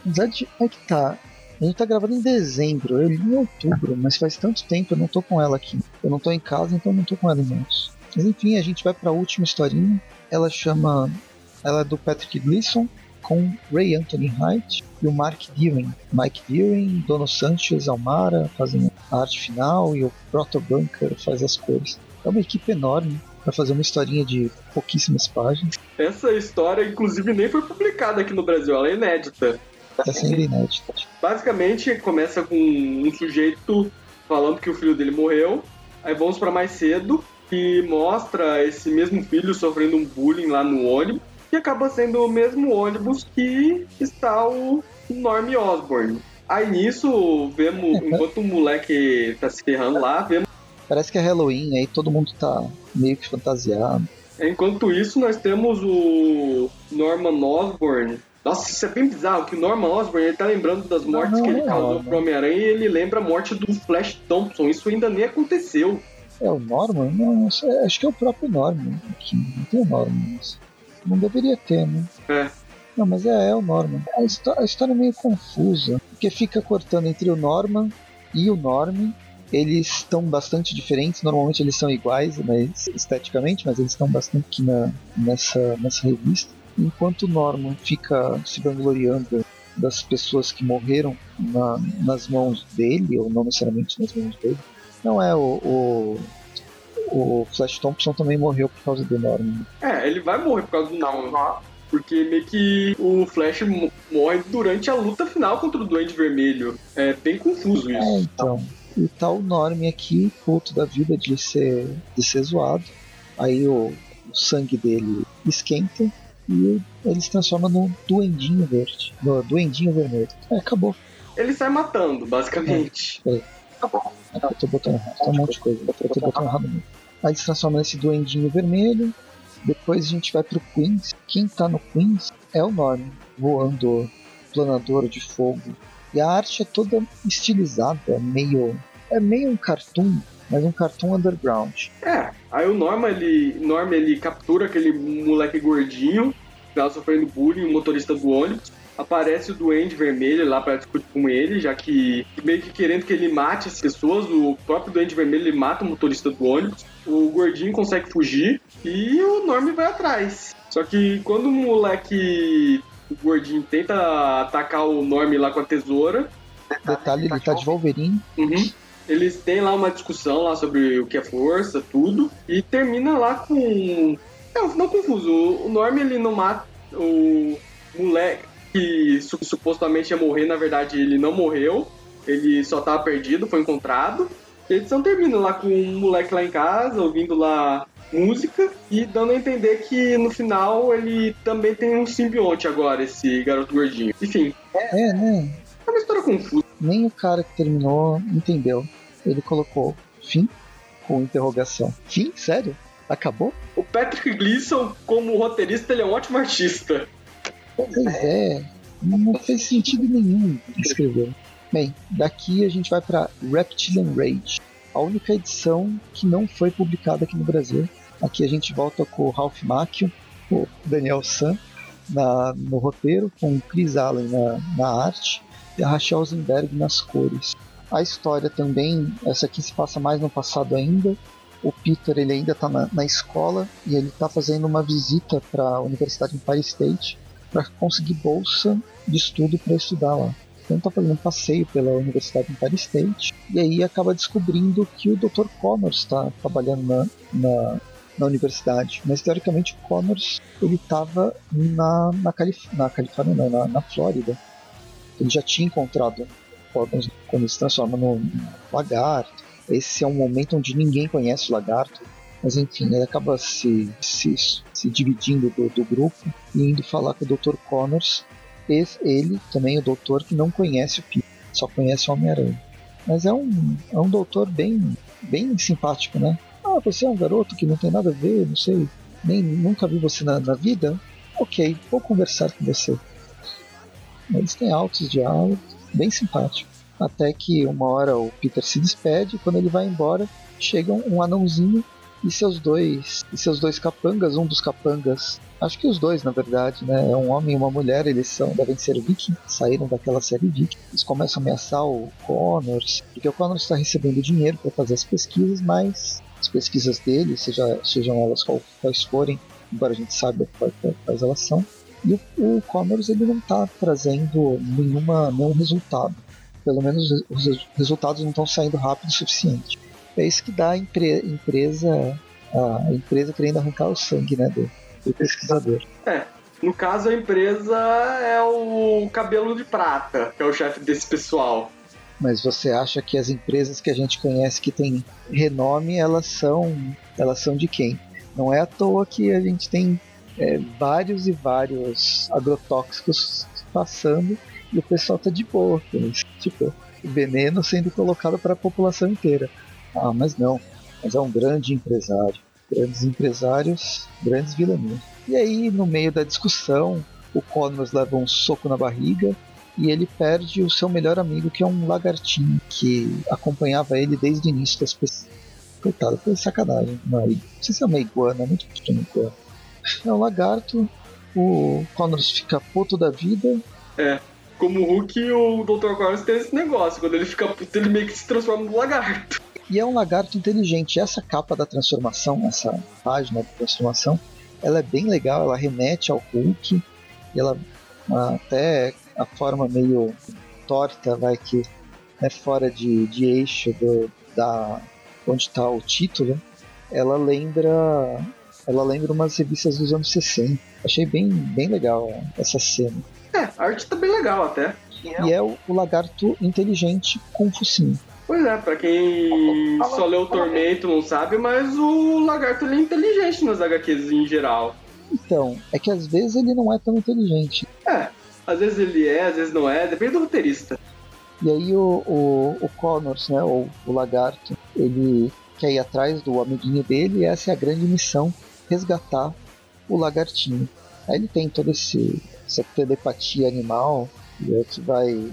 Apesar é que tá, a gente tá gravando em dezembro, eu li em outubro, mas faz tanto tempo eu não tô com ela aqui. Eu não tô em casa, então não tô com ela em mãos. Mas enfim, a gente vai para a última historinha. Ela chama. Ela é do Patrick Gleason, com Ray Anthony Hyde e o Mark Deering. Mike Deering, Dono Sanchez, Almara fazem a arte final e o Proto Bunker faz as cores. É uma equipe enorme para fazer uma historinha de pouquíssimas páginas. Essa história, inclusive, nem foi publicada aqui no Brasil, ela é inédita. Tá sempre inédita. Basicamente, começa com um sujeito falando que o filho dele morreu. Aí vamos para mais cedo, que mostra esse mesmo filho sofrendo um bullying lá no ônibus. E acaba sendo o mesmo ônibus que está o Norm Osborn. Aí nisso, vemos, enquanto o moleque tá se ferrando lá, vemos. Parece que é Halloween, aí todo mundo tá meio que fantasiado. Enquanto isso, nós temos o Norman Osborn nossa, isso é bem bizarro, que o Norman Osborn ele tá lembrando das mortes não, que ele causou pro Homem-Aranha e ele lembra a morte do Flash Thompson. Isso ainda nem aconteceu. É o Norman? Não, acho que é o próprio Norman. Aqui. Não tem o Norman. Não deveria ter, né? É. Não, mas é, é o Norman. A, a história é meio confusa, porque fica cortando entre o Norman e o Norman. Eles estão bastante diferentes, normalmente eles são iguais mas, esteticamente, mas eles estão bastante aqui na, nessa, nessa revista enquanto Norman fica se vangloriando das pessoas que morreram na, nas mãos dele, ou não necessariamente nas mãos dele, não é o, o, o Flash Thompson também morreu por causa do Norman. É, ele vai morrer por causa do Norman. Porque meio que o Flash morre durante a luta final contra o Duende Vermelho. É bem confuso isso. É, então. E tá o Norman aqui, puto da vida de ser, de ser zoado. Aí o, o sangue dele esquenta e ele se transforma no Duendinho Verde, no Duendinho Vermelho. É, acabou. Ele sai matando, basicamente. É, é. Acabou. É, eu tô botando errado, tem um monte de coisa. Eu tô botando errado mesmo. Aí ele se transforma nesse Duendinho Vermelho. Depois a gente vai pro Queens. Quem tá no Queens é o Norman, voando, planador de fogo. E a arte é toda estilizada, meio. É meio um cartoon, mas um cartoon underground. É, aí o Norma, ele, Norma, ele captura aquele moleque gordinho que tava sofrendo bullying, o motorista do ônibus, aparece o Duende Vermelho lá para discutir com ele, já que meio que querendo que ele mate as pessoas, o próprio Duende Vermelho ele mata o motorista do ônibus, o gordinho consegue fugir e o Norm vai atrás. Só que quando o moleque o gordinho tenta atacar o Norm lá com a tesoura. Detalhe, ele tá de Wolverine. Uhum. Eles têm lá uma discussão lá sobre o que é força, tudo. E termina lá com. É um final confuso. O Norm ele não mata o moleque que supostamente ia morrer, na verdade ele não morreu. Ele só tava perdido, foi encontrado. E a edição termina lá com um moleque lá em casa, ouvindo lá música e dando a entender que no final ele também tem um simbionte agora, esse garoto gordinho. Enfim. É, né? É uma história confusa. Nem o cara que terminou entendeu. Ele colocou fim com interrogação. Fim? Sério? Acabou? O Patrick Gleason, como roteirista, ele é um ótimo artista. Pois é, não fez sentido nenhum escrever. Bem, daqui a gente vai para Reptilian Rage, a única edição que não foi publicada aqui no Brasil. Aqui a gente volta com o Ralph Macchio, o Daniel San na, no roteiro, com o Chris Allen na, na arte Rachel Zenberg nas cores. A história também, essa aqui se passa mais no passado ainda. O Peter ele ainda está na, na, escola e ele está fazendo uma visita para a Universidade Empire State para conseguir bolsa de estudo para estudar lá. Então está fazendo um passeio pela Universidade Empire State e aí acaba descobrindo que o Dr. Connors está trabalhando na, na na universidade, mas teoricamente Connors ele estava na, na, Calif na Califórnia, não, na, na Flórida. Ele já tinha encontrado Connors quando se transforma no, lagarto. Esse é um momento onde ninguém conhece o lagarto, mas enfim, ele acaba se, se, se dividindo do, do, grupo e indo falar com o Dr. Connors. Ele também, o doutor, que não conhece o Peter, só conhece o Homem-Aranha. Mas é um, é um doutor bem, bem simpático, né? Ah, você é um garoto que não tem nada a ver, não sei, nem nunca vi você na, na vida. Ok, vou conversar com você. Eles têm altos diálogos, bem simpático. Até que uma hora o Peter se despede, quando ele vai embora, chega um, anãozinho e seus dois e seus dois capangas, um dos capangas, acho que os dois na verdade, né, é um homem e uma mulher, eles são devem ser vikings, saíram daquela série viking. Eles começam a ameaçar o Connors, porque o Connors está recebendo dinheiro para fazer as pesquisas, mas as pesquisas dele, seja, sejam elas quais forem, embora a gente saiba quais elas são. E o, o Commerce ele não está trazendo nenhuma, nenhum resultado. Pelo menos os resultados não estão saindo rápido o suficiente. É isso que dá a empre, empresa, a empresa querendo arrancar o sangue né, do, do pesquisador. É, no caso a empresa é o cabelo de prata, que é o chefe desse pessoal mas você acha que as empresas que a gente conhece que têm renome, elas são, elas são de quem? Não é à toa que a gente tem é, vários e vários agrotóxicos passando e o pessoal tá de boa com isso. Tipo, veneno sendo colocado para a população inteira. Ah, mas não. Mas é um grande empresário. Grandes empresários, grandes vilanias. E aí, no meio da discussão, o Connors leva um soco na barriga e ele perde o seu melhor amigo, que é um lagartinho que acompanhava ele desde o início das pessoas. Coitado, foi sacanagem. Não, não sei se é uma iguana, muito pequeno iguana. É um lagarto, o Connors fica puto da vida. É, como o Hulk, o Dr. Connors tem esse negócio, quando ele fica puto, ele meio que se transforma no lagarto. E é um lagarto inteligente. Essa capa da transformação, essa página da transformação, ela é bem legal, ela remete ao Hulk, e ela até a forma meio torta, vai que é fora de, de eixo do, da onde está o título, ela lembra ela lembra umas revistas dos anos 60. Achei bem, bem legal essa cena. É, a arte tá bem legal até. E é o, o lagarto inteligente com focinho. Pois é, pra quem só leu o Tormento não sabe, mas o lagarto ele é inteligente nas HQs em geral. Então, é que às vezes ele não é tão inteligente. É, às vezes ele é, às vezes não é, depende do roteirista. E aí o, o, o Connors, né, ou o lagarto, ele quer ir atrás do amiguinho dele e essa é a grande missão, resgatar o lagartinho. Aí ele tem toda essa telepatia animal e é que vai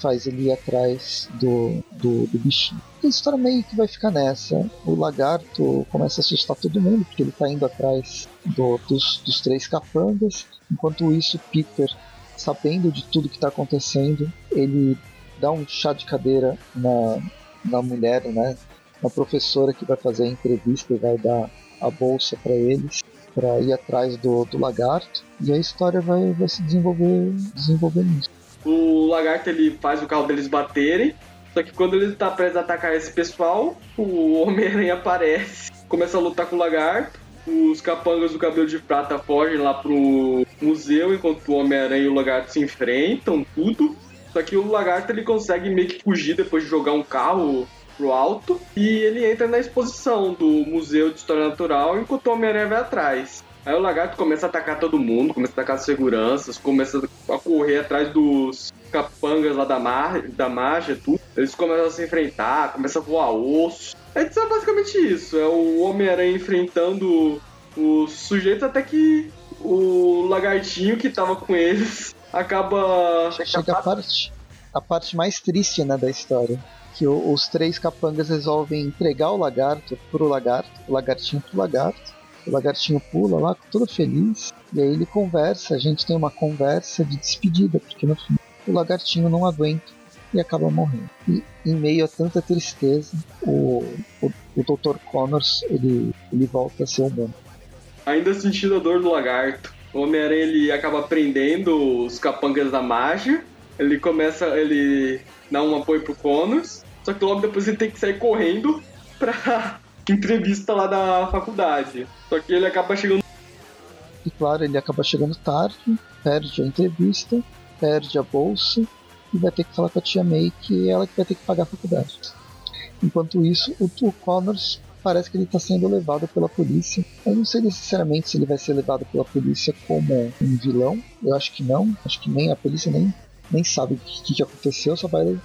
faz ele ir atrás do, do, do bichinho. A história meio que vai ficar nessa. O lagarto começa a assustar todo mundo, porque ele está indo atrás do, dos, dos três capangas. Enquanto isso, Peter sabendo de tudo que está acontecendo, ele dá um chá de cadeira na, na mulher, né? Na professora que vai fazer a entrevista e vai dar a bolsa para eles para ir atrás do, do lagarto e a história vai, vai se desenvolver desenvolver nisso. O lagarto ele faz o carro deles baterem, só que quando ele tá prestes a atacar esse pessoal, o Homem-Aranha aparece, começa a lutar com o lagarto. Os capangas do cabelo de prata fogem lá pro museu, enquanto o Homem-Aranha e o lagarto se enfrentam, tudo. Só que o lagarto ele consegue meio que fugir depois de jogar um carro pro alto e ele entra na exposição do Museu de História Natural enquanto o Homem-Aranha vai atrás. Aí o lagarto começa a atacar todo mundo, começa a atacar as seguranças, começa a correr atrás dos capangas lá da, mar, da margem, tudo. Eles começam a se enfrentar, começa a voar osso. É basicamente isso. É o Homem-Aranha enfrentando os sujeitos até que o lagartinho que tava com eles acaba. Chega a parte, a parte mais triste né, da história que os três capangas resolvem entregar o lagarto pro lagarto, o lagartinho pro lagarto. O lagartinho pula lá, todo feliz, e aí ele conversa, a gente tem uma conversa de despedida, porque no fim o lagartinho não aguenta e acaba morrendo. E em meio a tanta tristeza, o, o, o Dr. Connors ele, ele volta a ser humano. Ainda sentindo a dor do lagarto, o Homem-Aranha ele acaba prendendo os capangas da magia. Ele começa, ele dá um apoio pro Connors, só que logo depois ele tem que sair correndo pra entrevista lá da faculdade. Só que ele acaba chegando. E claro, ele acaba chegando tarde, perde a entrevista, perde a bolsa e vai ter que falar com a tia May que é ela que vai ter que pagar a faculdade. Enquanto isso, o Two Connors parece que ele está sendo levado pela polícia. Eu não sei necessariamente se ele vai ser levado pela polícia como um vilão. Eu acho que não. Acho que nem a polícia nem, nem sabe o que, que aconteceu. Só vai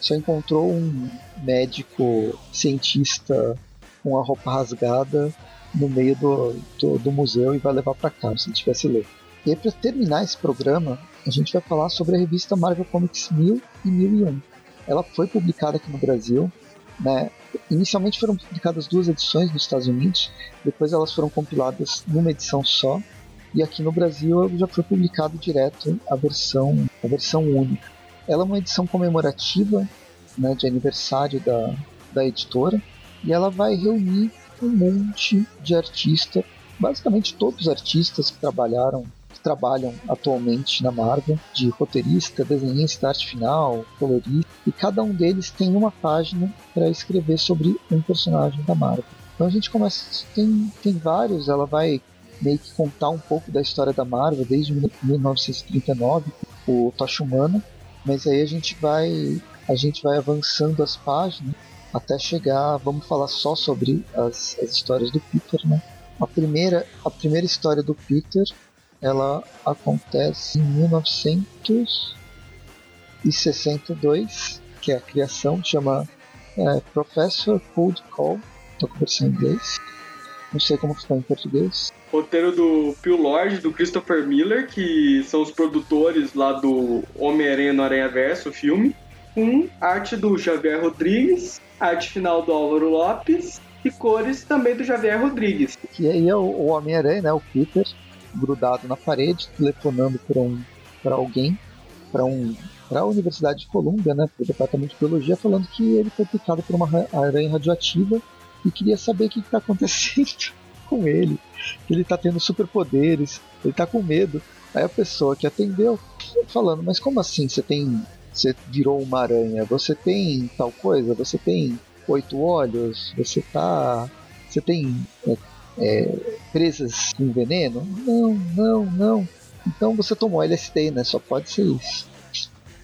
só encontrou um médico cientista com a roupa rasgada no meio do, do, do museu e vai levar para casa, se tivesse ler. E para terminar esse programa, a gente vai falar sobre a revista Marvel Comics 1000 e 1001. Ela foi publicada aqui no Brasil. Né? Inicialmente foram publicadas duas edições nos Estados Unidos, depois elas foram compiladas numa edição só. E aqui no Brasil já foi publicado direto a versão, a versão única. Ela é uma edição comemorativa né, de aniversário da, da editora e ela vai reunir um monte de artistas, basicamente todos os artistas que trabalharam que trabalham atualmente na Marvel, de roteirista, desenhista, arte final, colorista, e cada um deles tem uma página para escrever sobre um personagem da Marvel. Então a gente começa, tem, tem vários, ela vai meio que contar um pouco da história da Marvel desde 1939, o Tocha Humana, mas aí a gente vai a gente vai avançando as páginas até chegar, vamos falar só sobre as, as histórias do Peter, né? A primeira, a primeira história do Peter, ela acontece em 1962, que é a criação, chama é, Professor Cold Call, estou conversando em inglês, não sei como ficou em português. Roteiro do Phil Lord, do Christopher Miller, que são os produtores lá do Homem-Aranha no Aranha Verso, o filme. Com arte do Javier Rodrigues, arte final do Álvaro Lopes e cores também do Javier Rodrigues. Que aí é o Homem-Aranha, né, o Peter, grudado na parede, telefonando para um, alguém, para um para a Universidade de Colômbia, né, para o Departamento de Biologia, falando que ele foi picado por uma aranha radioativa e queria saber o que está acontecendo com ele. Que ele está tendo superpoderes, ele está com medo. Aí a pessoa que atendeu falando, mas como assim você tem. Você virou uma aranha? Você tem tal coisa? Você tem oito olhos? Você tá. Você tem é, é, presas com veneno? Não, não, não. Então você tomou LSD, né? Só pode ser isso.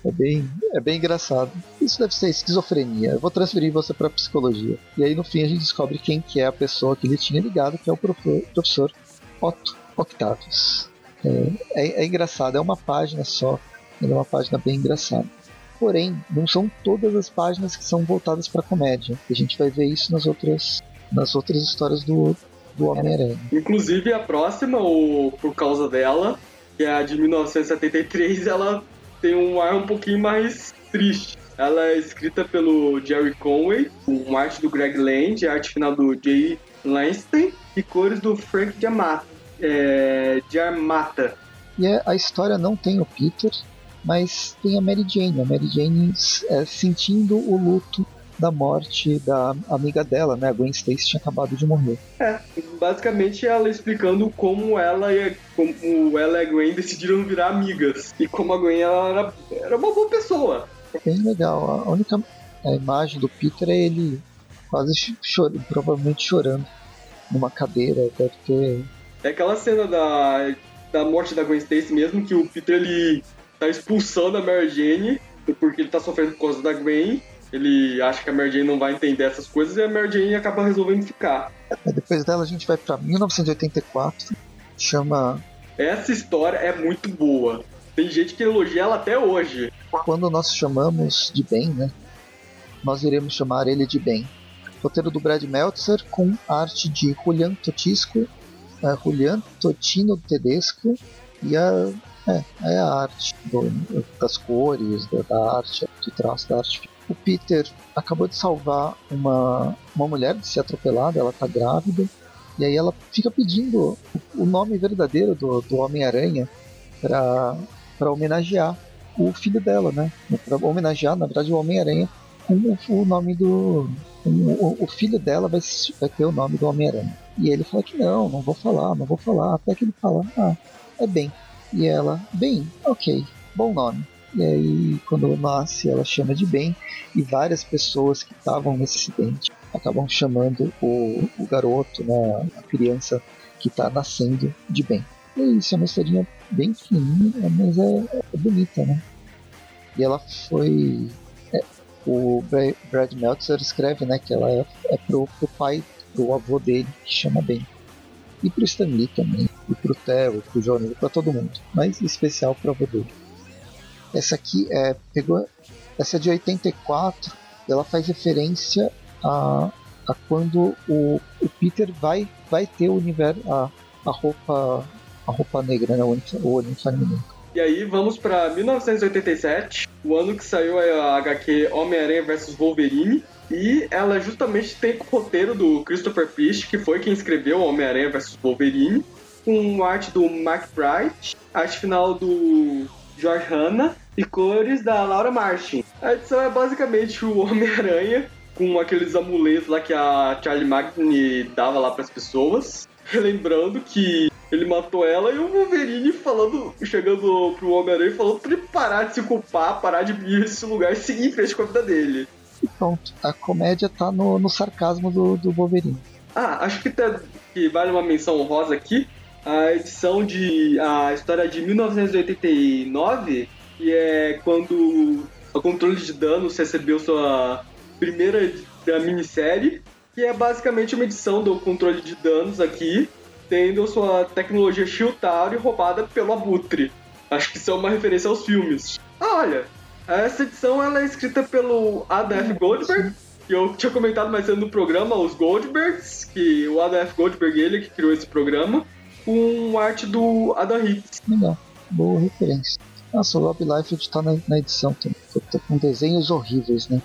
É bem, é bem engraçado. Isso deve ser esquizofrenia. Eu vou transferir você para psicologia. E aí no fim a gente descobre quem que é a pessoa que ele tinha ligado, que é o professor Otto Octavius. É, é, é engraçado, é uma página só, é uma página bem engraçada. Porém, não são todas as páginas que são voltadas para comédia. A gente vai ver isso nas outras, nas outras histórias do, do Homem-Aranha. Inclusive a próxima, ou por causa dela, que é a de 1973, ela tem um ar um pouquinho mais triste. Ela é escrita pelo Jerry Conway, com arte do Greg Land, arte final do Jay Lanston e cores do Frank Diamata. É, Diamata. E é, a história não tem o Peter, mas tem a Mary Jane. A Mary Jane é, sentindo o luto da morte da amiga dela, né? A Gwen Stacy tinha acabado de morrer. É, basicamente ela explicando como ela e como ela e a Gwen decidiram virar amigas. E como a Gwen ela era, era uma boa pessoa. Bem legal. A única a imagem do Peter é ele quase chorando, provavelmente chorando numa cadeira. Deve ter. É aquela cena da, da morte da Gwen Stacy mesmo, que o Peter ele tá expulsando a Mary Jane porque ele tá sofrendo por causa da Gwen ele acha que a Mary Jane não vai entender essas coisas e a Mary Jane acaba resolvendo ficar. É, depois dela a gente vai para 1984, chama. Essa história é muito boa. Tem gente que elogia ela até hoje. Quando nós chamamos de Ben, né? Nós iremos chamar ele de Ben. Roteiro do Brad Meltzer com arte de Julian Totisco, uh, Julian Totino Tedesco e a, é, é a arte do, das cores, da, da arte, de traço da arte o Peter acabou de salvar uma, uma mulher de ser atropelada, ela tá grávida, e aí ela fica pedindo o nome verdadeiro do, do Homem-Aranha para homenagear o filho dela, né? Para homenagear, na verdade, o Homem-Aranha com o, o, nome do. o, o, filho dela vai, vai ter o nome do Homem-Aranha. E ele fala que não, não vou falar, não vou falar. Até que ele fala, ah, é bem. E ela, bem, ok, bom nome. E aí, quando nasce, ela chama de Ben, e várias pessoas que estavam nesse acidente acabam chamando o, o garoto, né, a criança que está nascendo, de Ben. E isso, é uma historinha bem fininha, mas é, é bonita, né? E ela foi. É, o Brad Meltzer escreve né, que ela é, é pro, pro pai, pro avô dele, que chama Ben. E pro Stan Lee também, e pro Theo, pro Johnny, para todo mundo, mas em especial pro avô dele. Essa aqui é pegou essa é de 84, ela faz referência a, a quando o, o Peter vai vai ter o universo a, a roupa a roupa negra, né, o uniforme negro. E aí vamos para 1987, o ano que saiu a HQ Homem-Aranha vs Wolverine. E ela justamente tem o roteiro do Christopher Fish, que foi quem escreveu Homem-Aranha vs Wolverine, com arte do Mark Bright, arte final do George Hanna e cores da Laura Martin. A edição é basicamente o Homem-Aranha com aqueles amuletos lá que a Charlie Magni dava lá para as pessoas, relembrando que ele matou ela e o Wolverine falando, chegando pro Homem-Aranha falando pra ele parar de se culpar, parar de vir esse lugar e seguir em frente com a vida dele. E pronto, a comédia tá no, no sarcasmo do, do Wolverine. Ah, acho que, tá, que vale uma menção honrosa aqui, a edição de. a história de 1989, que é quando o controle de danos recebeu sua primeira minissérie, que é basicamente uma edição do controle de danos aqui, tendo sua tecnologia Shiltaro roubada pelo Abutre. Acho que isso é uma referência aos filmes. Ah, olha, essa edição ela é escrita pelo Adam F. Goldberg, que eu tinha comentado mais cedo no programa, os Goldbergs, que o Adam F. Goldberg ele que criou esse programa com arte do Adam Hicks. Legal, boa referência. Nossa, o Rob Liefeld tá na, na edição também, com desenhos horríveis, né?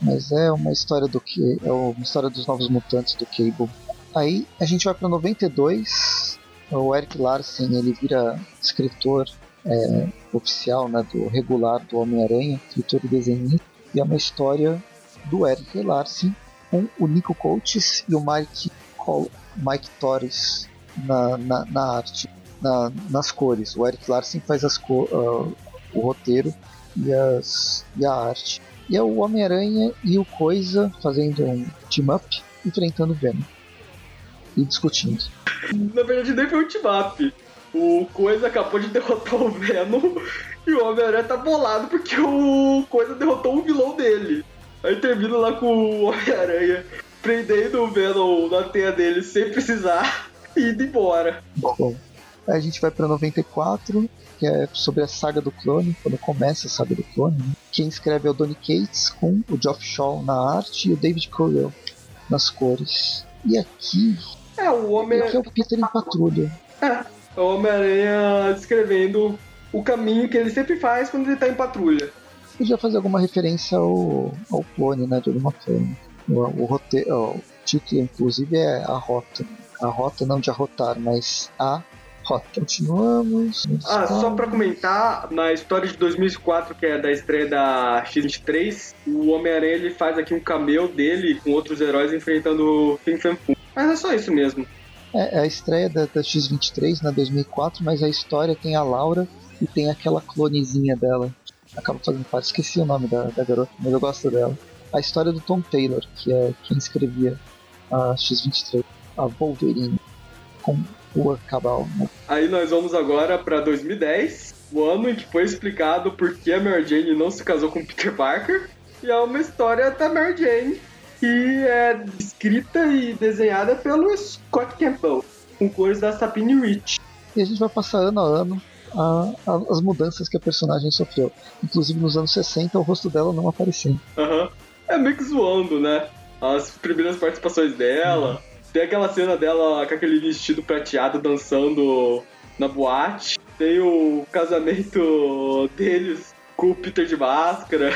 Mas é uma história do que é uma história dos novos mutantes do Cable. Aí a gente vai para 92. O Eric Larsen ele vira escritor é, oficial, né, do regular do Homem-Aranha, escritor e desenhista. E é uma história do Eric Larsen com o Nico Coates e o Mike Col Mike Torres na, na, na arte, na, nas cores. O Eric Larsen faz as uh, o roteiro e, as, e a arte. E é o Homem-Aranha e o Coisa fazendo um team-up, enfrentando o Venom. E discutindo. Na verdade, nem foi um team-up. O Coisa acabou de derrotar o Venom e o Homem-Aranha tá bolado porque o Coisa derrotou o vilão dele. Aí termina lá com o Homem-Aranha prendendo o Venom na teia dele sem precisar e indo embora. Bom, a gente vai para 94, que é sobre a saga do clone, quando começa a saga do clone. Né? Quem escreve é o Donny Cates, com o Geoff Shaw na arte e o David Coyle nas cores. E aqui. É, o Homem. Aqui é o Peter em patrulha. É, o Homem-Aranha descrevendo o caminho que ele sempre faz quando ele tá em patrulha. Podia fazer alguma referência ao, ao clone, né, de alguma forma. O, o roteiro, o título, inclusive, é a rota a rota não de arrotar, mas a Ó, continuamos. Ah, só pra comentar, na história de 2004, que é da estreia da X-23, o Homem-Aranha ele faz aqui um cameo dele com outros heróis enfrentando o Fin Fan Foom. Mas é só isso mesmo. É, é a estreia da, da X-23 na 2004, mas a história tem a Laura e tem aquela clonezinha dela. Acaba fazendo parte, esqueci o nome da, da garota, mas eu gosto dela. A história do Tom Taylor, que é quem escrevia a X-23, a Wolverine, com o Cabal. Né? Aí nós vamos agora pra 2010, o ano em que foi explicado por que a Mary Jane não se casou com Peter Parker. E é uma história da Mary Jane que é escrita e desenhada pelo Scott Campbell, com cores da Sapine Rich. E a gente vai passar ano a ano a, a, as mudanças que a personagem sofreu. Inclusive nos anos 60 o rosto dela não aparecia. Uhum. É meio que zoando, né? As primeiras participações dela. Uhum. Tem aquela cena dela com aquele vestido prateado dançando na boate. Tem o casamento deles com o Peter de máscara.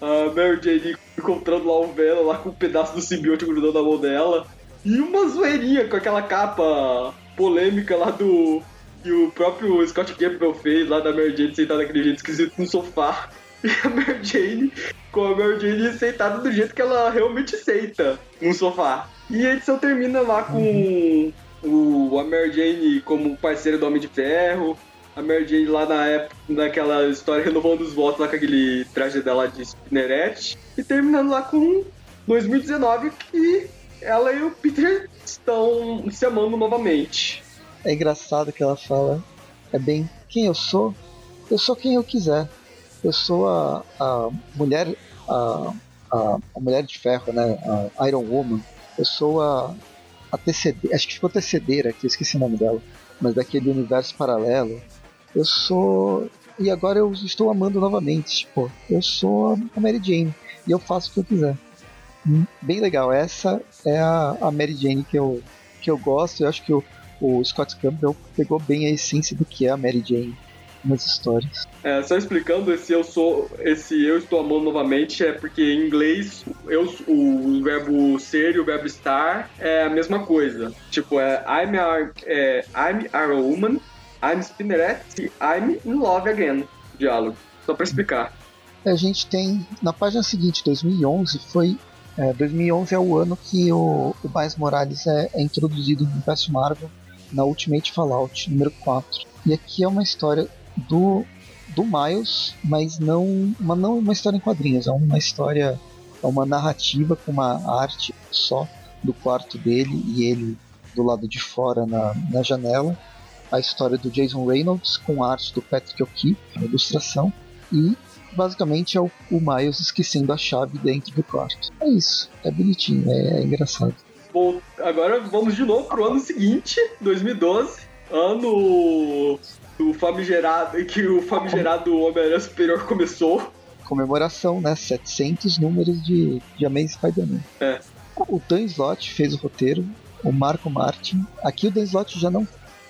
A Mary Jane encontrando lá o Venom lá com um pedaço do simbionte grudando na mão dela. E uma zoeirinha com aquela capa polêmica lá do. que o próprio Scott Campbell fez lá da Mary Jane sentada daquele jeito esquisito no sofá. E a Mary Jane, com a Mary Jane sentada do jeito que ela realmente senta no sofá. E a edição termina lá com o, a Mary Jane como parceira do Homem de Ferro, a Mary Jane lá na época, naquela história renovando os votos lá com aquele traje dela de Spinnerette, e terminando lá com 2019 que ela e o Peter estão se amando novamente. É engraçado que ela fala, é bem quem eu sou, eu sou quem eu quiser. Eu sou a, a mulher a, a, a mulher de ferro, né? A Iron Woman eu sou a, TCD, acho que ficou TCD aqui, esqueci o nome dela, mas daquele universo paralelo. Eu sou. E agora eu estou amando novamente. Tipo, eu sou a Mary Jane e eu faço o que eu quiser. Hum, bem legal. Essa é a, a Mary Jane que eu, que eu gosto. Eu acho que o, o Scott Campbell pegou bem a essência do que é a Mary Jane nas histórias. É, só explicando, esse eu sou, esse eu estou amando novamente é porque em inglês eu, o verbo ser e o verbo estar é a mesma coisa. Tipo, é I'm a, é, I'm a woman, I'm Spinneret e I'm in love again. Diálogo. Só para explicar. A gente tem na página seguinte, 2011 foi é, 2011 é o ano que o, o Miles Morales é, é introduzido no universo Marvel na Ultimate Fallout número 4. E aqui é uma história do, do Miles, mas não uma, não uma história em quadrinhos, é uma história, é uma narrativa com uma arte só do quarto dele e ele do lado de fora na, na janela. A história do Jason Reynolds com a arte do Patrick O'Keefe, ilustração, e basicamente é o, o Miles esquecendo a chave dentro do quarto. É isso, é bonitinho, é, é engraçado. Bom, agora vamos de novo pro ano seguinte, 2012, ano do famigerado, que o famigerado Homem-Aranha Superior começou. Comemoração, né? 700 números de, de Amazing Spider-Man. É. O Dan Slott fez o roteiro, o Marco Martin. Aqui o Dan Slott já não.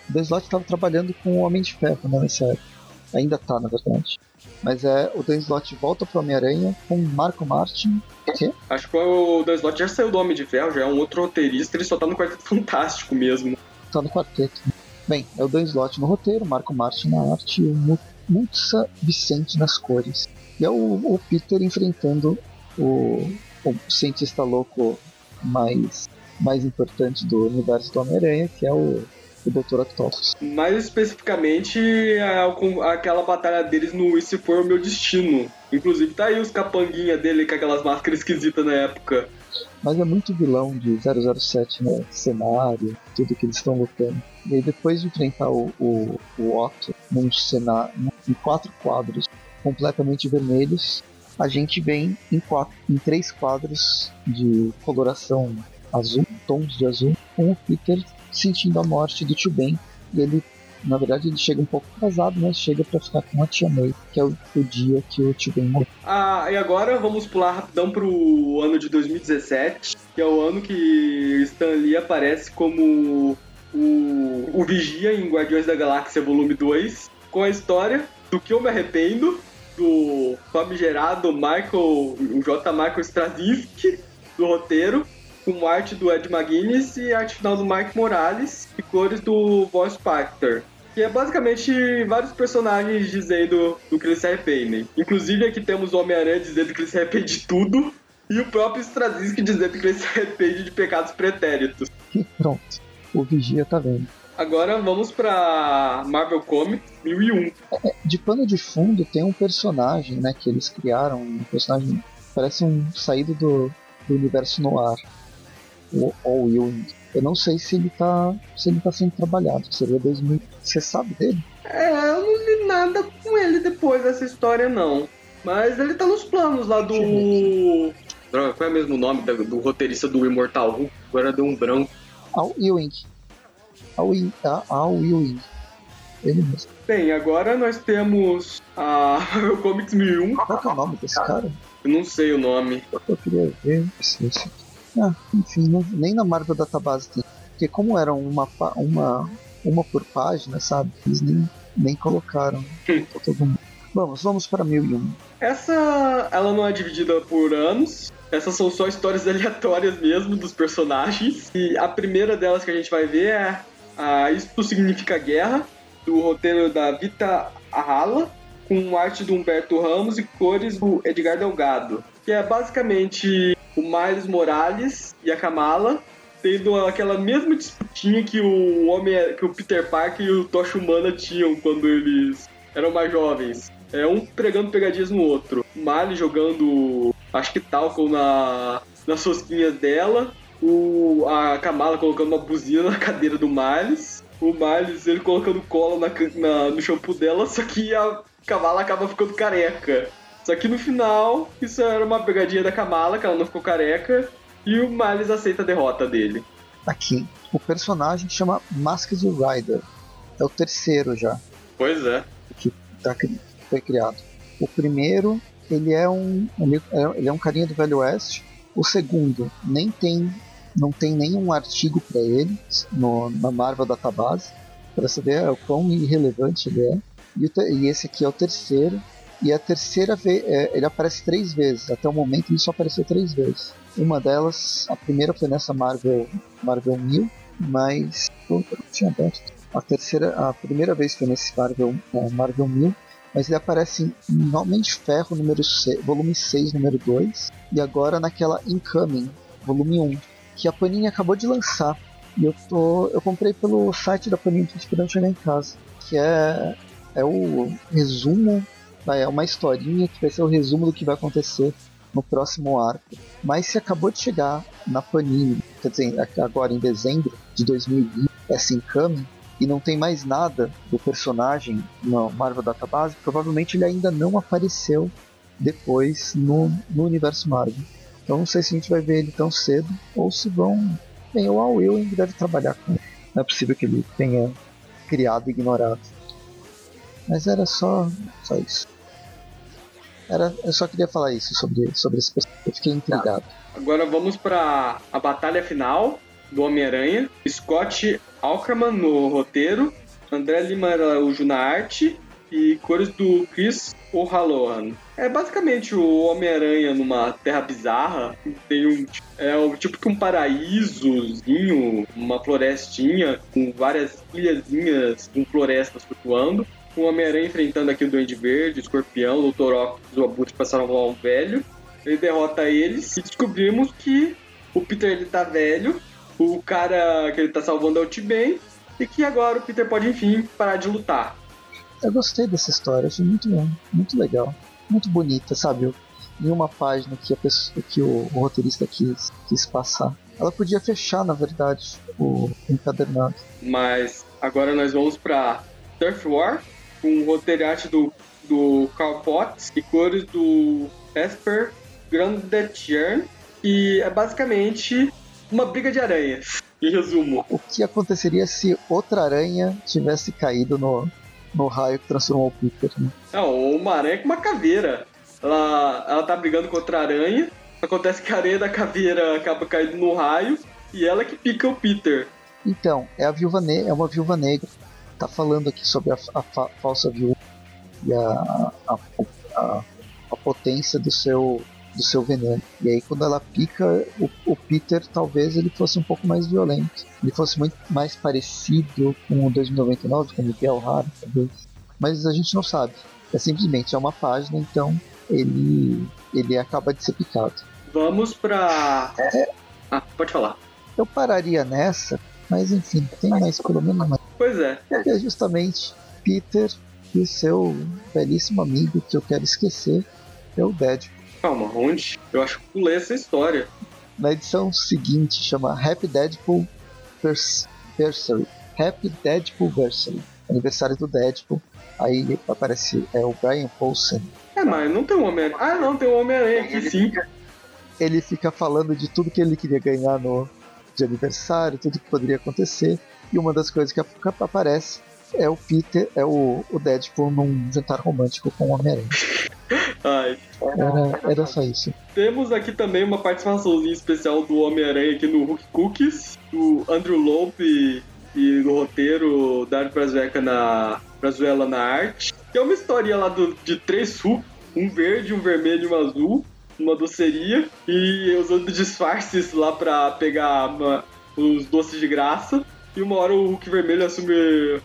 O Dan Slott estava trabalhando com o Homem de Ferro né, nessa época. Ainda tá, na verdade. Mas é o Dan Slott volta pro Homem-Aranha com o Marco Martin. Que? Acho que o Dan Slott já saiu do Homem de Ferro, já é um outro roteirista, ele só tá no Quarteto Fantástico mesmo. Tá no quarteto. Bem, é o Dan Slott no roteiro, Marco Martin na arte e o Mutsa Vicente nas cores. E é o, o Peter enfrentando o, o, cientista louco mais, mais importante do universo do Homem-Aranha, que é o, o Dr. Octopus. Mais especificamente, é aquela batalha deles no Se For O Meu Destino. Inclusive tá aí os capanguinha dele com aquelas máscaras esquisitas na época. Mas é muito vilão de 007 no né? cenário, tudo que eles estão lutando. E aí depois de enfrentar o, o, o Otto num cenário, em quatro quadros completamente vermelhos, a gente vem em, quatro, em três quadros de coloração azul, tons de azul, com o Peter sentindo a morte do Tio Ben. E ele, na verdade, ele chega um pouco atrasado, mas chega para ficar com a Tia May, que é o, o dia que o Tio Ben morreu. Ah, e agora vamos pular rapidão pro ano de 2017, que é o ano que Stan Lee aparece como o, o Vigia em Guardiões da Galáxia Volume 2, com a história do que eu me arrependo, do famigerado Michael, o J. Michael Straczynski, do roteiro, com arte do Ed McGuinness e arte final do Mike Morales e cores do Voice Pactor. que é basicamente vários personagens dizendo do que eles se arrependem. Inclusive aqui temos o Homem-Aranha dizendo que ele se arrepende de tudo, e o próprio Straczynski dizendo que ele se arrepende de pecados pretéritos. E pronto, o Vigia tá vendo. Agora vamos pra Marvel Comics 1001. É, de pano de fundo tem um personagem, né, que eles criaram, um personagem parece um saído do, do universo noir, o All. Eu não sei se ele tá, se ele tá sendo trabalhado, seria 2000. Você sabe dele? É, eu não li nada com ele depois dessa história, não. Mas ele tá nos planos lá do. Droga, qual é mesmo o nome do, do roteirista do Imortal Hulk? Agora deu um branco. Al Ewing. Al, Al Ewing. Ele mesmo. Bem, agora nós temos a Marvel Comics 1001. Qual que é o nome desse cara? Eu não sei o nome. Eu queria ver. Esse, esse. Ah, enfim, não, nem na Marvel Database tem. Porque como era uma, uma, uma por página, sabe? Eles nem, nem colocaram todo mundo. Vamos, vamos para 1001. Essa, ela não é dividida por anos. Essas são só histórias aleatórias mesmo dos personagens. E a primeira delas que a gente vai ver é a Isto Significa Guerra, do roteiro da Vita Arrala, com arte do Humberto Ramos e cores do Edgar Delgado. Que é basicamente o Miles Morales e a Kamala tendo aquela mesma disputinha que o homem que o Peter Parker e o Tocha Humana tinham quando eles eram mais jovens. É um pregando pegadinhas no outro. Miles jogando acho que talco na nas rosquinhas dela, o a Kamala colocando uma buzina na cadeira do Miles, o Miles ele colocando cola na, na no shampoo dela, só que a Kamala acaba ficando careca. Só que no final, isso era uma pegadinha da Kamala, que ela não ficou careca, e o Miles aceita a derrota dele. Aqui, o personagem chama Masked Rider. É o terceiro já. Pois é. Que tá, foi criado. O primeiro, ele é um. Ele é, ele é um carinha do Velho Oeste. O segundo, nem tem. Não tem nenhum artigo para ele no, na Marvel Database. Para saber o quão irrelevante ele é. E, e esse aqui é o terceiro. E a terceira vez, é, ele aparece três vezes. Até o momento ele só apareceu três vezes. Uma delas, a primeira foi nessa Marvel, Marvel 1000, mas eu tinha aberto. A terceira, a primeira vez foi nesse Marvel, é, Marvel 1000, mas ele aparece em Homem de Ferro número 6, volume 6, número 2, e agora naquela Incoming, volume 1, que a Panini acabou de lançar. E eu tô, eu comprei pelo site da Panini, esperando chegar em casa, que é é o resumo é uma historinha que vai ser o resumo do que vai acontecer no próximo arco. Mas se acabou de chegar na Panini, quer dizer, agora em dezembro de 2020, essa Incoming, e não tem mais nada do personagem no Marvel Database, provavelmente ele ainda não apareceu depois no, no universo Marvel. Então não sei se a gente vai ver ele tão cedo ou se vão. Bem, o Al Ewing deve trabalhar com ele. Não é possível que ele tenha criado e ignorado. Mas era só, só isso. Era, eu só queria falar isso sobre, sobre esse personagem. Eu fiquei intrigado. Agora vamos para a batalha final do Homem-Aranha. Scott Ackerman no roteiro, André Lima Araújo na arte e cores do Chris O'Halloran. É basicamente o Homem-Aranha numa terra bizarra. Tem um. É um, tipo que um paraísozinho, uma florestinha com várias ilhazinhas com florestas flutuando o Homem-Aranha enfrentando aqui o Duende Verde, o Escorpião, o Dr. Octopus, o Abutre para salvar um velho. Ele derrota eles e descobrimos que o Peter ele tá velho, o cara que ele tá salvando é o T-Ben e que agora o Peter pode enfim parar de lutar. Eu gostei dessa história, achei muito, muito legal, muito bonita, sabe? Em uma página que, a pessoa, que o, o roteirista quis, quis passar. Ela podia fechar, na verdade, o encadernado. Mas agora nós vamos para Turf War, com roteirante do, do Carl Potts e cores do Esper Grandetier, que é basicamente uma briga de aranhas, em resumo. O que aconteceria se outra aranha tivesse caído no, no raio que transformou o Peter? Né? Não, uma aranha com uma caveira. Ela, ela tá brigando com outra aranha, acontece que a aranha da caveira acaba caindo no raio e ela que pica o Peter. Então, é a viúva é uma viúva negra tá falando aqui sobre a, a fa falsa viúva e a, a, a, potência do seu do seu veneno. E aí quando ela pica, o, o, Peter talvez ele fosse um pouco mais violento. Ele fosse muito mais parecido com o 2099, com o Miguel Hara, talvez. Mas a gente não sabe. É simplesmente é uma página, então ele ele acaba de ser picado. Vamos pra. É, ah, pode falar. Eu pararia nessa, mas enfim, tem mais pelo menos mais. Pois é. É justamente Peter e o seu belíssimo amigo que eu quero esquecer é o Deadpool. Calma, onde? Eu acho que pulei essa história. Na edição seguinte chama Happy Deadpool Versary. Happy Deadpool Versary. Aniversário do Deadpool. Aí aparece é o Brian Paulsen. É, mas não tem um Homem-Aranha. Ah, não, tem um Homem-Aranha aqui sim. Ele fica falando de tudo que ele queria ganhar no de aniversário, tudo que poderia acontecer. E uma das coisas que aparece é o Peter, é o, o Deadpool num jantar romântico com o Homem-Aranha. Ai. Era, era só isso. Temos aqui também uma participaçãozinha especial do Homem-Aranha aqui no Hulk Cookies, do Andrew Lope e no roteiro Dário Brazueca na Brazuela na arte. Que é uma historinha lá do, de três Hulk, um verde, um vermelho e um azul, uma doceria, e usando disfarces lá pra pegar uma, os doces de graça. E uma hora o Hulk vermelho assume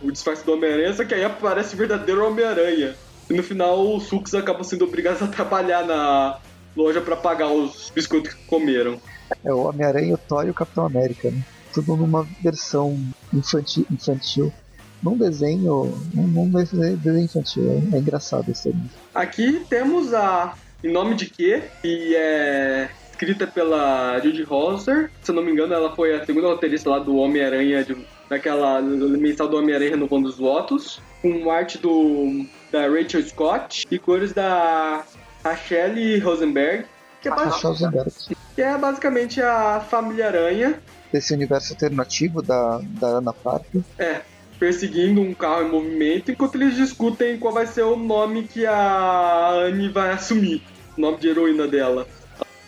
o disfarce do Homem-Aranha, só que aí aparece o verdadeiro Homem-Aranha. E no final os Hulks acabam sendo obrigados a trabalhar na loja para pagar os biscoitos que comeram. É o Homem-Aranha, o Thor e o Capitão América, né? Tudo numa versão infantil. infantil. Num desenho. Num desenho infantil. É, é engraçado isso aí. Aqui temos a. Em nome de quê? E é escrita pela Judy Holzer. Se eu não me engano, ela foi a segunda roteirista lá do Homem-Aranha, daquela mensal do Homem-Aranha renovando os votos. Com arte do, da Rachel Scott e cores da Rachelle Rosenberg. Que é, Rosenberg. que é basicamente a família Aranha. Desse universo alternativo da, da Ana Parker. É, perseguindo um carro em movimento enquanto eles discutem qual vai ser o nome que a Anne vai assumir. Nome de heroína dela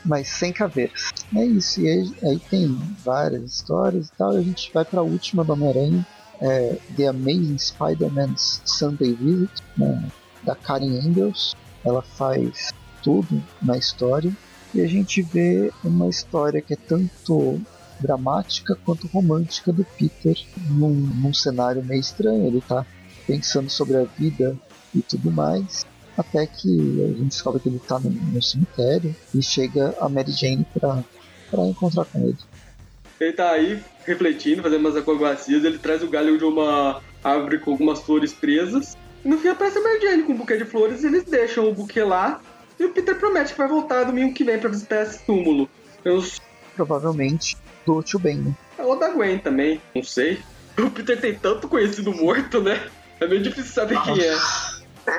mas sem caveiras. É isso, e aí, aí tem várias histórias e tal, e a gente vai para a última do Homem-Aranha, é The Amazing Spider-Man's Sunday Visit, né, da Karen Engels. Ela faz tudo na história, e a gente vê uma história que é tanto dramática quanto romântica do Peter num, num cenário meio estranho. Ele está pensando sobre a vida e tudo mais até que a gente descobre que ele está no, no, cemitério e chega a Mary Jane para encontrar com ele. Ele tá aí refletindo, fazendo umas acrobacias, ele traz o galho de uma árvore com algumas flores presas. E no fim aparece a Mary Jane com um buquê de flores e eles deixam o buquê lá. E o Peter promete que vai voltar domingo que vem para visitar esse túmulo. Eu... Provavelmente do Tio Ben, né? É ou da Gwen também, não sei. O Peter tem tanto conhecido morto, né? É meio difícil saber quem é.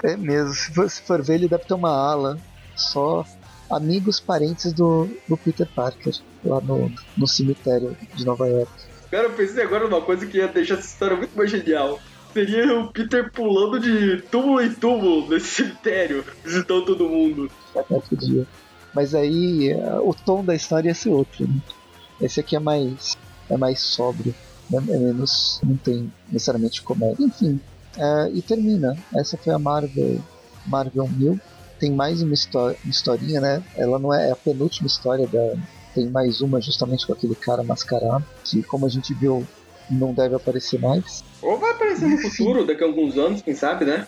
É mesmo, se for, se for ver, ele deve ter uma ala só amigos, parentes do, do Peter Parker, lá no, no cemitério de Nova York. Cara, eu pensei agora numa coisa que ia deixar essa história muito mais genial. Seria o Peter pulando de túmulo em túmulo nesse cemitério, visitando todo mundo. É, podia. Mas aí o tom da história ia ser outro. Né? Esse aqui é mais, é mais sóbrio, né? é menos. não tem necessariamente comédia. Enfim, é, e termina. Essa foi a Marvel, Marvel 1000. Tem mais uma, uma historinha, né? Ela não é, é a penúltima história da. Tem mais uma justamente com aquele cara mascarado, que como a gente viu, não deve aparecer mais. Ou vai aparecer no futuro, daqui a alguns anos, quem sabe, né?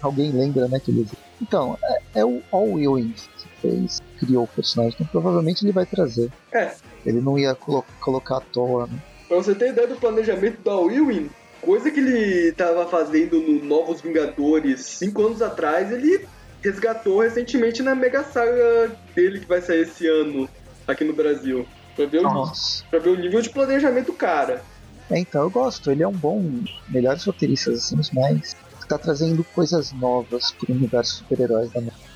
Alguém lembra, né? Que ele... Então, é, é o All Ewing que fez, criou o personagem, então provavelmente ele vai trazer. É. Ele não ia colo colocar à toa, né? Pra você ter ideia do planejamento do All Ewing, coisa que ele estava fazendo no Novos Vingadores cinco anos atrás, ele resgatou recentemente na Mega Saga dele que vai sair esse ano aqui no Brasil. Pra ver, o, pra ver o nível de planejamento do cara. É, então eu gosto, ele é um bom, melhores roteiristas, assim, mas tá trazendo coisas novas pro universo super-heróis da Marvel.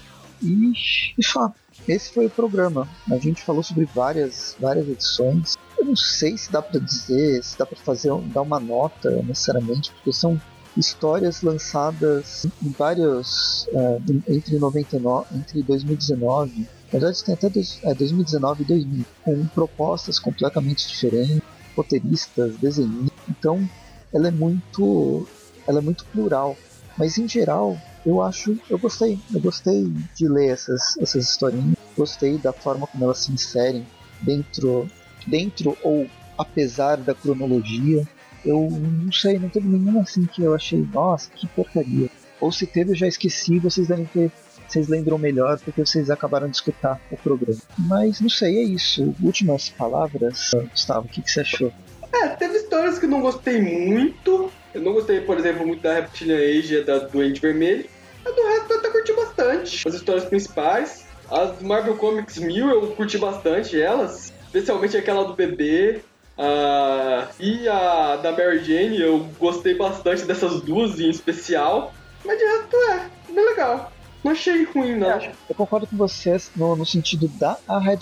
E, e só, esse foi o programa. A gente falou sobre várias, várias edições. Eu não sei se dá para dizer, se dá para fazer, dar uma nota necessariamente, porque são histórias lançadas em vários uh, entre 99, entre 2019, na verdade tem até dois, é, 2019 e 2000, com propostas completamente diferentes, roteiristas, desenhistas. Então, ela é muito, ela é muito plural, mas em geral eu acho, eu gostei, eu gostei de ler essas essas historinhas Gostei da forma como elas se inserem dentro, dentro ou apesar da cronologia. Eu não sei, não teve nenhuma assim que eu achei, nossa, que porcaria. Ou se teve, eu já esqueci, vocês devem ter. Vocês lembram melhor porque vocês acabaram de escutar o programa. Mas não sei, é isso. Últimas palavras, Gustavo, o que, que você achou? É, teve histórias que não gostei muito. Eu não gostei, por exemplo, muito da Reptilian Age da Doente Vermelho. Mas do resto eu até curti bastante. As histórias principais. As Marvel Comics 1000 eu curti bastante elas. Especialmente aquela do bebê. Uh, e a da Mary Jane, eu gostei bastante dessas duas em especial. Mas de resto é, bem legal. Não achei ruim, não. É, eu concordo com vocês no, no sentido da a Red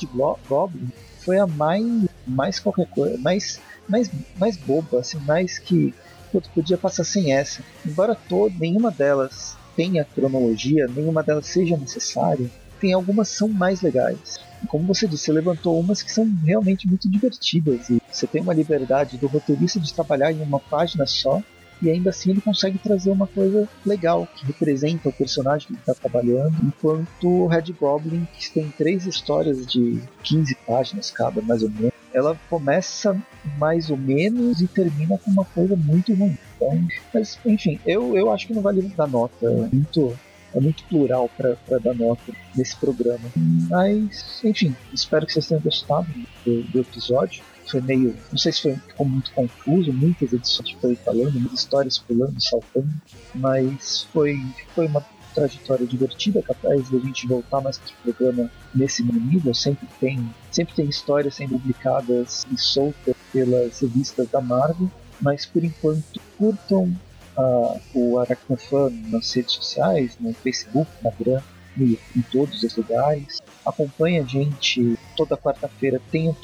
Goblin foi a mais, mais qualquer coisa, mais, mais, mais boba, assim, mais que putz, podia passar sem essa. Embora todo, nenhuma delas tenha cronologia, nenhuma delas seja necessária, tem algumas são mais legais. Como você disse, você levantou umas que são realmente muito divertidas e você tem uma liberdade do roteirista de trabalhar em uma página só e ainda assim ele consegue trazer uma coisa legal que representa o personagem que ele está trabalhando, enquanto o Red Goblin, que tem três histórias de 15 páginas cada, mais ou menos, ela começa mais ou menos e termina com uma coisa muito ruim. Então, mas, enfim, eu, eu acho que não vale dar nota. É muito, é muito plural para dar nota nesse programa. Mas, enfim, espero que vocês tenham gostado do, do episódio foi meio. Não sei se foi, ficou muito confuso, muitas edições foi falando, muitas histórias pulando, saltando, mas foi, foi uma trajetória divertida, capaz de a gente voltar mais para o programa nesse nível. Sempre tem, sempre tem histórias sendo publicadas e soltas pelas revistas da Marvel, mas por enquanto curtam uh, o Aracnofan nas redes sociais, no Facebook, no Instagram, em todos os lugares. Acompanhe a gente toda quarta-feira tem o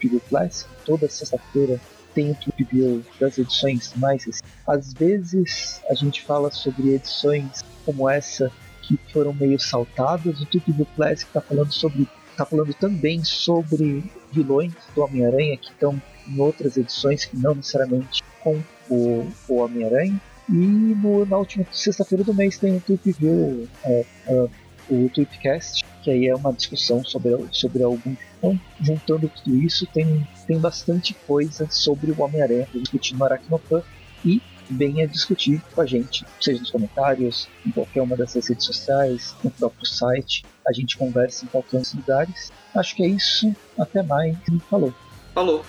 View Classic, toda sexta-feira tem o Trip View das edições mais. Às vezes a gente fala sobre edições como essa que foram meio saltadas. O Trip View Classic está falando sobre está falando também sobre vilões do Homem-Aranha que estão em outras edições que não necessariamente com o, o Homem-Aranha. E no, na última sexta-feira do mês tem o Trip View é, é, o Tweetcast, que aí é uma discussão sobre, sobre algum. Então, juntando tudo isso, tem, tem bastante coisa sobre o Homem-Aranha para discutir no Aracnofan e venha discutir com a gente, seja nos comentários, em qualquer uma dessas redes sociais, no próprio site. A gente conversa em qualquer um dos lugares. Acho que é isso. Até mais. Falou. Falou.